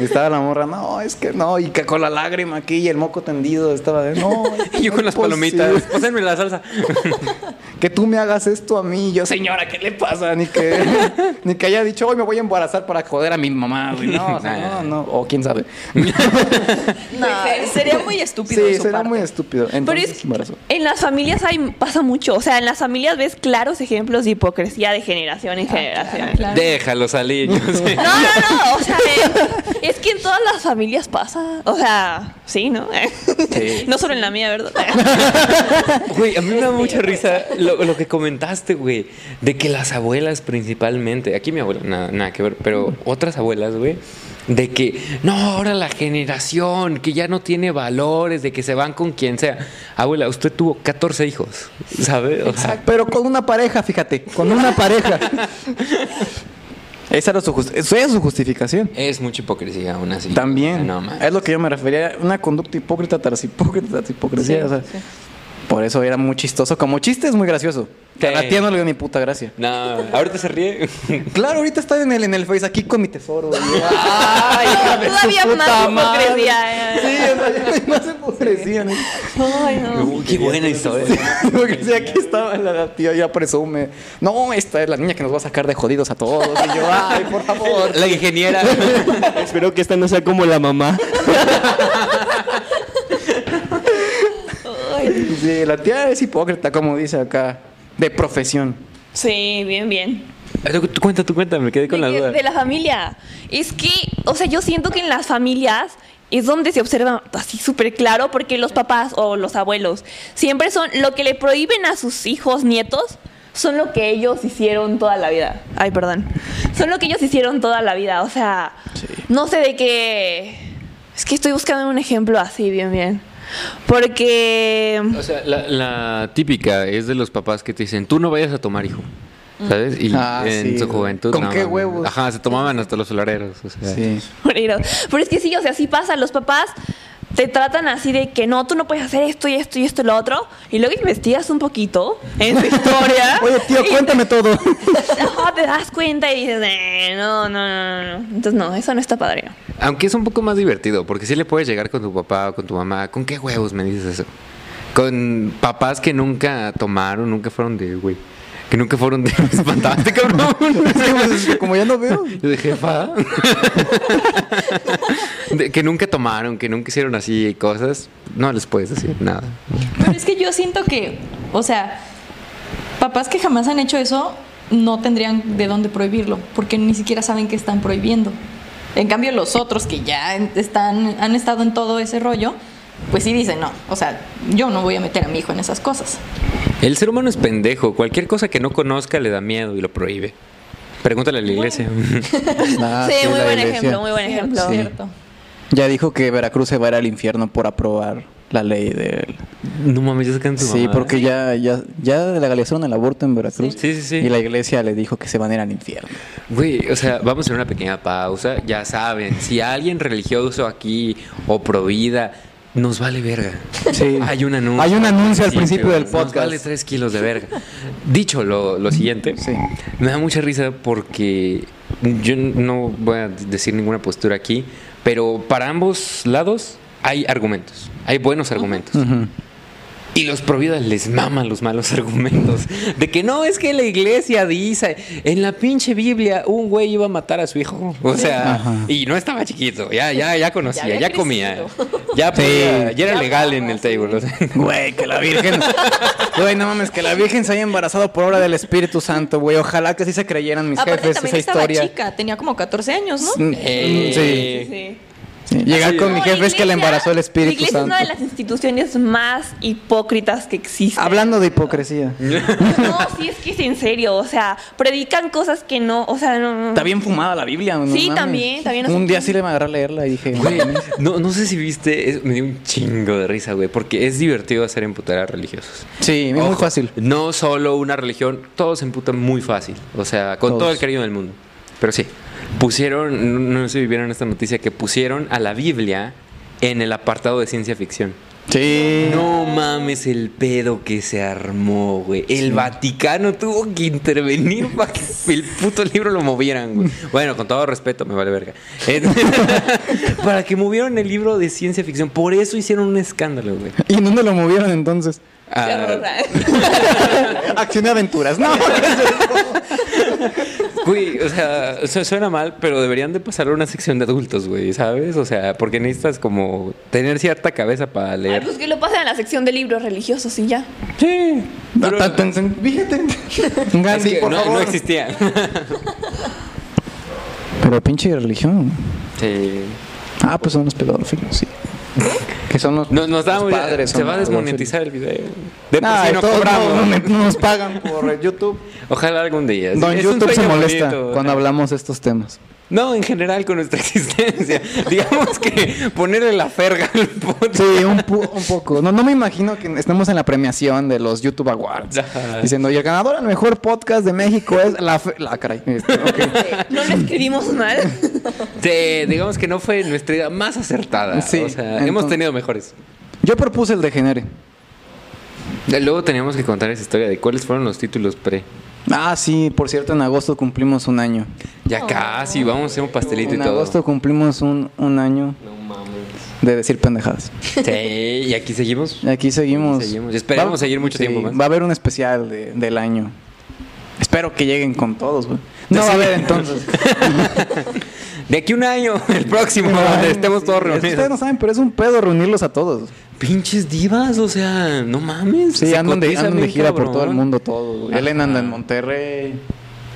Speaker 3: Estaba la morra, no, es que no, y que con la lágrima aquí y el moco tendido estaba de, no.
Speaker 1: Y yo
Speaker 3: no
Speaker 1: con las palomitas. Pásenme la salsa.
Speaker 3: Que tú me hagas esto a mí. Y yo, señora, ¿qué le pasa? Ni que, ni que haya dicho, hoy me voy a embarazar para joder a mi mamá, güey. No, o sea, no, no. O quién sabe.
Speaker 2: No, sería muy estúpido.
Speaker 3: Sí,
Speaker 2: parte.
Speaker 3: muy estúpido.
Speaker 4: Pero
Speaker 3: Entonces,
Speaker 4: es,
Speaker 3: embarazó.
Speaker 4: en las familias hay, pasa mucho. O sea, en las familias ves claros ejemplos de hipocresía de generación en generación.
Speaker 2: Claro.
Speaker 1: Déjalo salir. Yo sé.
Speaker 4: No, no, no. O sea, eh, es que en todas las familias pasa. O sea, sí, ¿no? No solo en la mía, ¿verdad?
Speaker 1: Güey, a mí me da mucha risa lo, lo que comentaste, güey, de que las abuelas principalmente, aquí mi abuela, nada, nada que ver, pero otras abuelas, güey, de que, no, ahora la generación, que ya no tiene valores, de que se van con quien sea. Abuela, usted tuvo 14 hijos, ¿sabe? O sea,
Speaker 3: Pero con una pareja, fíjate, con una pareja. Esa era su, just- esa era su justificación.
Speaker 1: es mucha hipocresía aún así.
Speaker 3: También.
Speaker 1: No,
Speaker 3: es lo que yo me refería. Una conducta hipócrita tras hipócrita tras hipocresía.
Speaker 2: Sí,
Speaker 3: o sea,
Speaker 2: sí.
Speaker 3: Por eso era muy chistoso. Como chiste es muy gracioso.
Speaker 1: Sí.
Speaker 3: A la tía no le dio ni puta gracia.
Speaker 1: No, ahorita se ríe.
Speaker 3: Claro, ahorita está en el, en el Face aquí con mi tesoro. Ay, su
Speaker 4: Todavía
Speaker 3: puta
Speaker 4: más
Speaker 3: madre.
Speaker 4: hipocresía, eh.
Speaker 3: Sí, o sea, ya más hipocresía. ¿no?
Speaker 4: Ay, no.
Speaker 1: Uy, qué buena historia.
Speaker 3: Porque si aquí estaba la, la tía ya presume. No, esta es la niña que nos va a sacar de jodidos a todos. Y yo, ay, por favor.
Speaker 1: La ingeniera.
Speaker 5: Espero que esta no sea como la mamá.
Speaker 3: La tía es hipócrita, como dice acá, de profesión.
Speaker 4: Sí, bien, bien.
Speaker 1: Tú, cuenta, tú cuenta, me quedé con la
Speaker 4: de,
Speaker 1: duda.
Speaker 4: de la familia. Es que, o sea, yo siento que en las familias es donde se observa así súper claro porque los papás o los abuelos siempre son lo que le prohíben a sus hijos, nietos, son lo que ellos hicieron toda la vida. Ay, perdón. Son lo que ellos hicieron toda la vida. O sea, no sé de qué... Es que estoy buscando un ejemplo así, bien, bien. Porque...
Speaker 1: O sea, la, la típica es de los papás que te dicen, tú no vayas a tomar, hijo. ¿Sabes? Y
Speaker 3: Ah,
Speaker 1: en
Speaker 3: sí,
Speaker 1: su juventud.
Speaker 3: ¿Con
Speaker 1: no,
Speaker 3: qué huevos?
Speaker 1: Ajá, se tomaban hasta los solareros. O sea.
Speaker 3: Sí.
Speaker 4: Pero, pero es que sí, o sea, sí pasa. Los papás te tratan así de que no, tú no puedes hacer esto y esto y esto y lo otro. Y luego investigas un poquito en su historia.
Speaker 3: Oye, tío, cuéntame todo.
Speaker 4: Ajá, te das cuenta y dices, "Eh, no, no, no, no, no. Entonces, no, eso no está padre.
Speaker 1: Aunque es un poco más divertido, porque si le puedes llegar con tu papá o con tu mamá. ¿Con qué huevos me dices eso? Con papás que nunca tomaron, nunca fueron de, güey. Que nunca fueron de espantaste, cabrón.
Speaker 3: Como ya no veo.
Speaker 1: Yo de jefa. De- que nunca tomaron, que nunca hicieron así cosas. No les puedes decir nada.
Speaker 2: Pero es que yo siento que, o sea, papás que jamás han hecho eso no tendrían de dónde prohibirlo, porque ni siquiera saben que están prohibiendo. En cambio, los otros que ya están, han estado en todo ese rollo, pues sí dicen, no, o sea, yo no voy a meter a mi hijo en esas cosas.
Speaker 1: El ser humano es pendejo. Cualquier cosa que no conozca le da miedo y lo prohíbe. Pregúntale a la iglesia.
Speaker 3: Ah,
Speaker 4: sí, muy buen
Speaker 3: iglesia.
Speaker 4: ejemplo, muy buen ejemplo.
Speaker 2: cierto.
Speaker 3: Ya dijo que Veracruz se va a ir al infierno por aprobar la ley del...
Speaker 1: no mames, ya sacan tu
Speaker 3: Sí, porque ya, ya, ya legalizaron el aborto en Veracruz.
Speaker 1: Sí, sí, sí.
Speaker 3: Y la iglesia le dijo que se van a ir al infierno.
Speaker 1: Güey, o sea, vamos a hacer una pequeña pausa. Ya saben, si alguien religioso aquí o pro vida, nos vale verga.
Speaker 3: Sí.
Speaker 1: Hay un anuncio.
Speaker 3: Hay un anuncio al principio del
Speaker 1: Nos
Speaker 3: podcast.
Speaker 1: vale tres kilos de verga. Dicho lo, lo siguiente,
Speaker 3: Sí.
Speaker 1: me da mucha risa porque yo no voy a decir ninguna postura aquí, pero para ambos lados hay argumentos. Hay buenos argumentos. Y los providas les maman los malos argumentos. De que no, es que la iglesia dice, en la pinche Biblia un güey iba a matar a su hijo. O sea,
Speaker 3: Ajá.
Speaker 1: y no estaba chiquito, ya, ya, ya conocía,
Speaker 2: Ya
Speaker 1: comía. Ya, podía- ya era
Speaker 2: Ya
Speaker 1: legal en el table. o sea.
Speaker 3: Güey, que la Virgen. Güey, no mames, que la Virgen se haya embarazado por obra del Espíritu Santo, güey. Ojalá que sí se creyeran mis
Speaker 2: Aparte
Speaker 3: jefes
Speaker 2: también
Speaker 3: esa
Speaker 2: estaba
Speaker 3: historia.
Speaker 2: chica, tenía como 14 años, ¿no?
Speaker 3: Mm,
Speaker 1: Eh,
Speaker 3: sí.
Speaker 4: Sí.
Speaker 3: Sí. Llegar con mi jefe
Speaker 4: la
Speaker 3: es que le
Speaker 4: iglesia-
Speaker 3: embarazó el
Speaker 4: La
Speaker 3: Espíritu
Speaker 4: iglesia
Speaker 3: Santo.
Speaker 4: es una de las instituciones más hipócritas que existen.
Speaker 3: Hablando de hipocresía.
Speaker 4: No, sí, es que es en serio. O sea, predican cosas que no. O sea, no. no.
Speaker 3: Está bien fumada la Biblia, ¿no?
Speaker 4: Sí,
Speaker 3: mames.
Speaker 4: también, también
Speaker 3: Un día sí le me agarré a leerla y dije,
Speaker 1: Güey, no, no sé si viste, es- me dio un chingo de risa, güey, porque es divertido hacer emputar a religiosos.
Speaker 3: sí, muy fácil.
Speaker 1: No solo una religión, todos se emputan muy fácil. O sea, con todo el cariño del mundo. Pero sí, pusieron, no, no sé si vieron esta noticia, que pusieron a la Biblia en el apartado de ciencia ficción.
Speaker 3: Sí.
Speaker 1: No mames el pedo que se armó, güey. El Vaticano tuvo que intervenir para que el puto libro lo movieran, güey. Bueno, con todo respeto, me vale verga. Eh, para que movieran el libro de ciencia ficción. Por eso hicieron un escándalo, güey.
Speaker 3: ¿Y dónde lo movieron entonces?
Speaker 1: Ah,
Speaker 3: Acción de aventuras. No.
Speaker 1: Güey, o sea, su- suena mal, pero deberían de pasar a una sección de adultos, güey, ¿sabes? O sea, porque necesitas como tener cierta cabeza para
Speaker 4: Ay,
Speaker 1: leer.
Speaker 4: pues que lo pasen a la sección de libros religiosos y ya.
Speaker 1: Sí. Pero-
Speaker 3: Fíjate.
Speaker 1: es
Speaker 3: Gandhi,
Speaker 1: que
Speaker 3: por
Speaker 1: no,
Speaker 3: favor.
Speaker 1: no existía.
Speaker 3: Pero pinche religión.
Speaker 1: Sí.
Speaker 3: Ah, pues son los pedófilos, sí. Que son los,
Speaker 1: No, nos da
Speaker 3: los
Speaker 1: muy-
Speaker 3: padres.
Speaker 1: se va a desmonetizar el video. De por
Speaker 3: Ay,
Speaker 1: sí no cobramos.
Speaker 3: no, no- no nos pagan por YouTube.
Speaker 1: Ojalá algún día.
Speaker 3: Don
Speaker 1: Es
Speaker 3: YouTube se molesta
Speaker 1: bonito.
Speaker 3: cuando hablamos de estos temas.
Speaker 1: No, en general con nuestra existencia. Digamos que ponerle la ferga al podcast.
Speaker 3: Sí, un, pu- un poco. No, no me imagino que estemos en la premiación de los YouTube Awards. Diciendo, y el ganador al mejor podcast de México es la... fe- la caray. Este.
Speaker 4: No lo escribimos mal.
Speaker 1: Sí, digamos que no fue nuestra idea más acertada.
Speaker 3: Sí,
Speaker 1: o sea,
Speaker 3: entonces-
Speaker 1: hemos tenido mejores.
Speaker 3: Yo propuse el degenere.
Speaker 1: Ya Luego teníamos que contar esa historia de cuáles fueron los títulos pre.
Speaker 3: Ah, sí, por cierto, en agosto cumplimos un año.
Speaker 1: Ya casi, vamos a hacer un pastelito
Speaker 3: En
Speaker 1: y todo.
Speaker 3: agosto cumplimos un, un año
Speaker 1: No mames.
Speaker 3: de decir pendejadas.
Speaker 1: Sí, y aquí seguimos.
Speaker 3: Y aquí seguimos.
Speaker 1: Aquí seguimos. Y esperemos
Speaker 3: Va-
Speaker 1: seguir mucho
Speaker 3: sí,
Speaker 1: tiempo más.
Speaker 3: Va a haber un especial de- del año. Espero que lleguen con todos, güey. No va a haber entonces.
Speaker 1: De aquí un año, el próximo, donde estemos todos
Speaker 3: que Ustedes no
Speaker 1: reunidos.
Speaker 3: saben, pero es un pedo reunirlos a todos.
Speaker 1: Pinches divas, o sea, no mames.
Speaker 3: Sí, andan de, andan de gira por todo el mundo todos. güey. Elena anda en. Monterrey.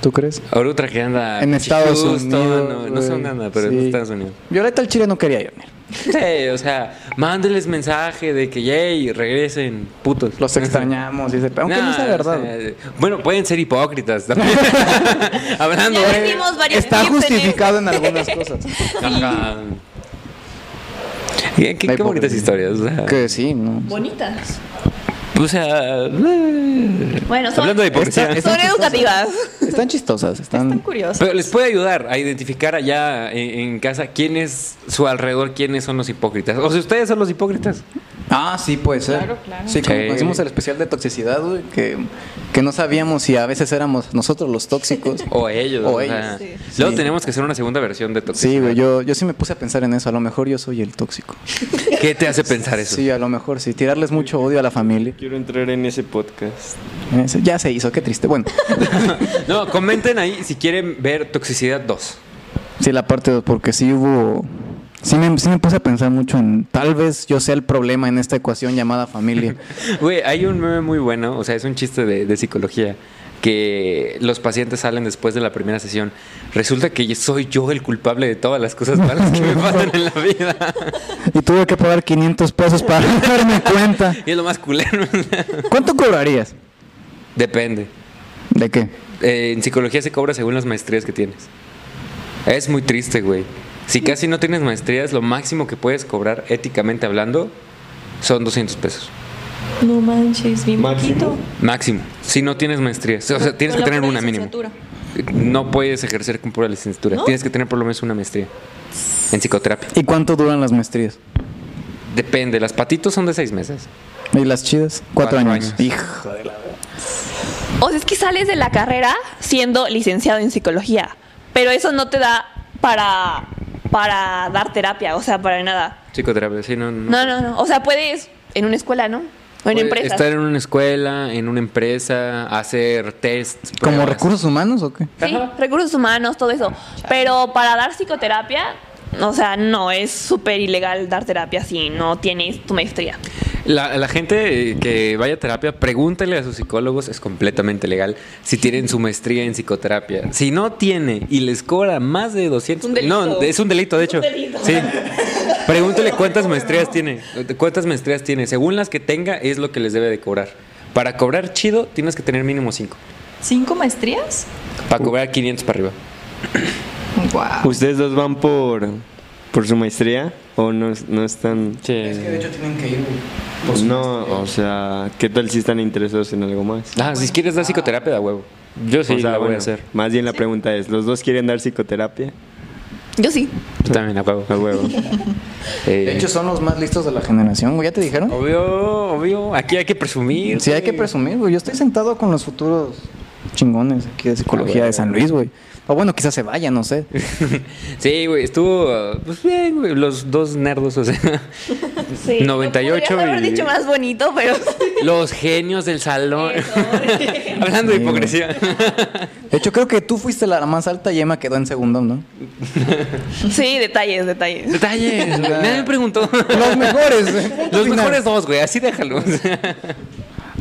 Speaker 3: ¿Tú crees?
Speaker 1: Ahora otra que anda
Speaker 3: En Estados Unidos,
Speaker 1: No, no sé dónde anda, pero
Speaker 3: Sí.
Speaker 1: en Estados Unidos.
Speaker 3: Violeta al Chile no quería ir.
Speaker 1: Sí, o sea, mándenles mensaje de que yay, regresen, putos.
Speaker 3: Los extrañamos. Y aunque no
Speaker 1: Nah,
Speaker 3: sea verdad.
Speaker 1: o sea, bueno, pueden ser hipócritas también. Hablando de.
Speaker 3: Está
Speaker 4: en
Speaker 3: justificado en algunas cosas.
Speaker 1: Ajá. Qué, qué- qué bonitas historias. o sea.
Speaker 3: Que sí, ¿no?
Speaker 4: Bonitas.
Speaker 1: O sea,
Speaker 4: Bueno, son,
Speaker 1: hablando de hipocresía.
Speaker 4: Son educativas.
Speaker 3: Están chistosas,
Speaker 2: Están
Speaker 3: están...
Speaker 2: curiosos.
Speaker 1: Pero les puede ayudar a identificar allá en, en casa quiénes, su alrededor, quiénes son los hipócritas. O sea, ustedes son los hipócritas.
Speaker 3: Ah, sí, puede ser.
Speaker 2: Claro, claro.
Speaker 3: Sí, como
Speaker 1: Sí.
Speaker 3: conocimos el especial de toxicidad, güey, que, que no sabíamos si a veces éramos nosotros los tóxicos.
Speaker 1: O ellos.
Speaker 3: O
Speaker 1: o sea,
Speaker 2: ellos,
Speaker 3: sí.
Speaker 1: Luego
Speaker 3: Sí.
Speaker 1: tenemos que hacer una segunda versión de Toxicidad.
Speaker 3: Sí, güey, yo, yo sí me puse a pensar en eso. A lo mejor yo soy el tóxico.
Speaker 1: ¿Qué te hace pensar eso?
Speaker 3: Sí, a lo mejor sí. Tirarles mucho odio a la familia.
Speaker 5: Quiero entrar en ese podcast.
Speaker 3: Ese- Ya se hizo, qué triste. Bueno,
Speaker 1: No, comenten ahí si quieren ver Toxicidad 2.
Speaker 3: sí, la parte dos, porque sí hubo. Sí me, sí me puse a pensar mucho en. Tal vez yo sea el problema en esta ecuación llamada familia.
Speaker 1: Güey, hay un meme muy bueno, o sea, es un chiste de, de psicología, que los pacientes salen después de la primera sesión. Resulta que soy yo el culpable de todas las cosas malas que me pasan en la vida.
Speaker 3: y tuve que pagar 500 pesos para darme cuenta.
Speaker 1: Y es lo más culero.
Speaker 3: ¿Cuánto cobrarías?
Speaker 1: Depende.
Speaker 3: ¿De qué?
Speaker 1: Eh, en psicología se cobra según las maestrías que tienes. Es muy triste, güey. Si casi no tienes maestrías, lo máximo que puedes cobrar éticamente hablando son 200 pesos.
Speaker 2: No manches, bien
Speaker 5: Máximo.
Speaker 2: poquito.
Speaker 1: Máximo. Si no tienes maestrías. O sea, tienes que tener una mínimo.
Speaker 2: licenciatura.
Speaker 1: No puedes ejercer con pura licenciatura.
Speaker 2: ¿No?
Speaker 1: Tienes que tener por lo menos una maestría en psicoterapia.
Speaker 3: ¿Y cuánto duran las maestrías?
Speaker 1: Depende. Las patitos son de seis meses.
Speaker 3: ¿Y las chidas? Cuatro,
Speaker 1: Cuatro
Speaker 3: años.
Speaker 1: años.
Speaker 3: Hijo de la...
Speaker 4: O sea, es que sales de la carrera siendo licenciado en psicología, pero eso no te da para, para dar terapia, o sea, para nada.
Speaker 1: Psicoterapia, sí, no. no.
Speaker 4: No, no, no. O sea, puedes en una escuela, ¿no? O en empresas.
Speaker 1: Estar en una escuela, en una empresa, hacer test.
Speaker 3: ¿Como recursos humanos o qué?
Speaker 4: Sí, recursos humanos, todo eso. Pero para dar psicoterapia, o sea, no, es súper ilegal dar terapia si no tienes tu maestría.
Speaker 1: La, la gente que vaya a terapia, pregúntale a sus psicólogos, es completamente legal, si tienen su maestría en psicoterapia. Si no tiene y les cobra más de 200...
Speaker 2: Un delito.
Speaker 1: No, es un delito, de hecho.
Speaker 2: Un delito.
Speaker 1: Sí. Pregúntele cuántas maestrías tiene. ¿Cuántas maestrías tiene? Según las que tenga, es lo que les debe de cobrar. Para cobrar chido, tienes que tener mínimo 5.
Speaker 2: ¿Cinco maestrías?
Speaker 1: Para cobrar 500 para arriba.
Speaker 2: Wow.
Speaker 5: ¿Ustedes dos van por, por su maestría o no, no están...?
Speaker 1: Sí.
Speaker 3: hecho tienen que ir
Speaker 5: No, o sea, ¿qué tal si están interesados en algo más?
Speaker 1: Ah, si quieres dar psicoterapia, da huevo. Yo sí
Speaker 5: O sea,
Speaker 1: la voy
Speaker 5: bueno,
Speaker 1: a hacer.
Speaker 5: Más bien la pregunta es, ¿los dos quieren dar psicoterapia?
Speaker 4: Yo sí.
Speaker 1: Yo también a huevo.
Speaker 5: A huevo.
Speaker 1: Eh,
Speaker 3: De hecho, son los más listos de la generación, güey. ¿Ya te dijeron?
Speaker 1: Obvio, obvio. Aquí hay que presumir.
Speaker 3: Sí, hay que
Speaker 1: güey.
Speaker 3: presumir, güey. Yo estoy sentado con los futuros chingones aquí de psicología
Speaker 1: Ah,
Speaker 3: de San Luis, güey. O bueno, quizás se vaya, no sé.
Speaker 1: Sí, güey, estuvo pues bien, güey, los dos nerdos, o sea,
Speaker 4: Sí.
Speaker 1: 98
Speaker 4: Lo podrías haber dicho más bonito, pero.
Speaker 1: los genios del salón.
Speaker 4: Eso.
Speaker 1: Hablando de
Speaker 3: Sí,
Speaker 1: hipocresía.
Speaker 3: De hecho, creo que tú fuiste la más alta y Emma quedó en segundo, ¿no?
Speaker 4: sí, detalles, detalles.
Speaker 1: Detalles, güey. Nadie me preguntó.
Speaker 3: Los mejores,
Speaker 1: Los
Speaker 3: final.
Speaker 1: mejores dos, güey, así déjalo.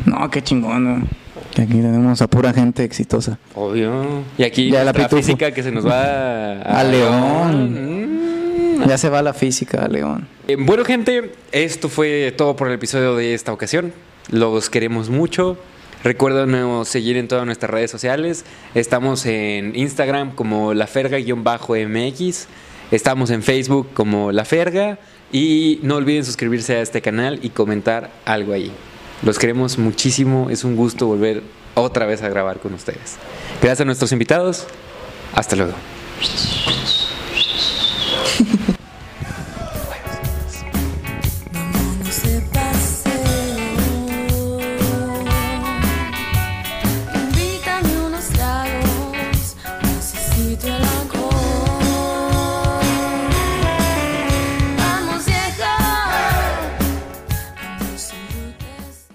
Speaker 3: No, qué chingón, ¿no? Que aquí tenemos a pura gente exitosa.
Speaker 1: Obvio. Y aquí
Speaker 3: Ya la
Speaker 1: física que se nos va
Speaker 3: A León.
Speaker 1: Mm.
Speaker 3: Ya se va la física, León.
Speaker 1: Eh, Bueno, gente, esto fue todo por el episodio de esta ocasión. Los queremos mucho. Recuerden seguir en todas nuestras redes sociales. Estamos en Instagram como laferga-mx. Estamos en Facebook como La Ferga. Y no olviden suscribirse a este canal y comentar algo ahí. Los queremos muchísimo. Es un gusto volver otra vez a grabar con ustedes. Gracias a nuestros invitados. Hasta luego.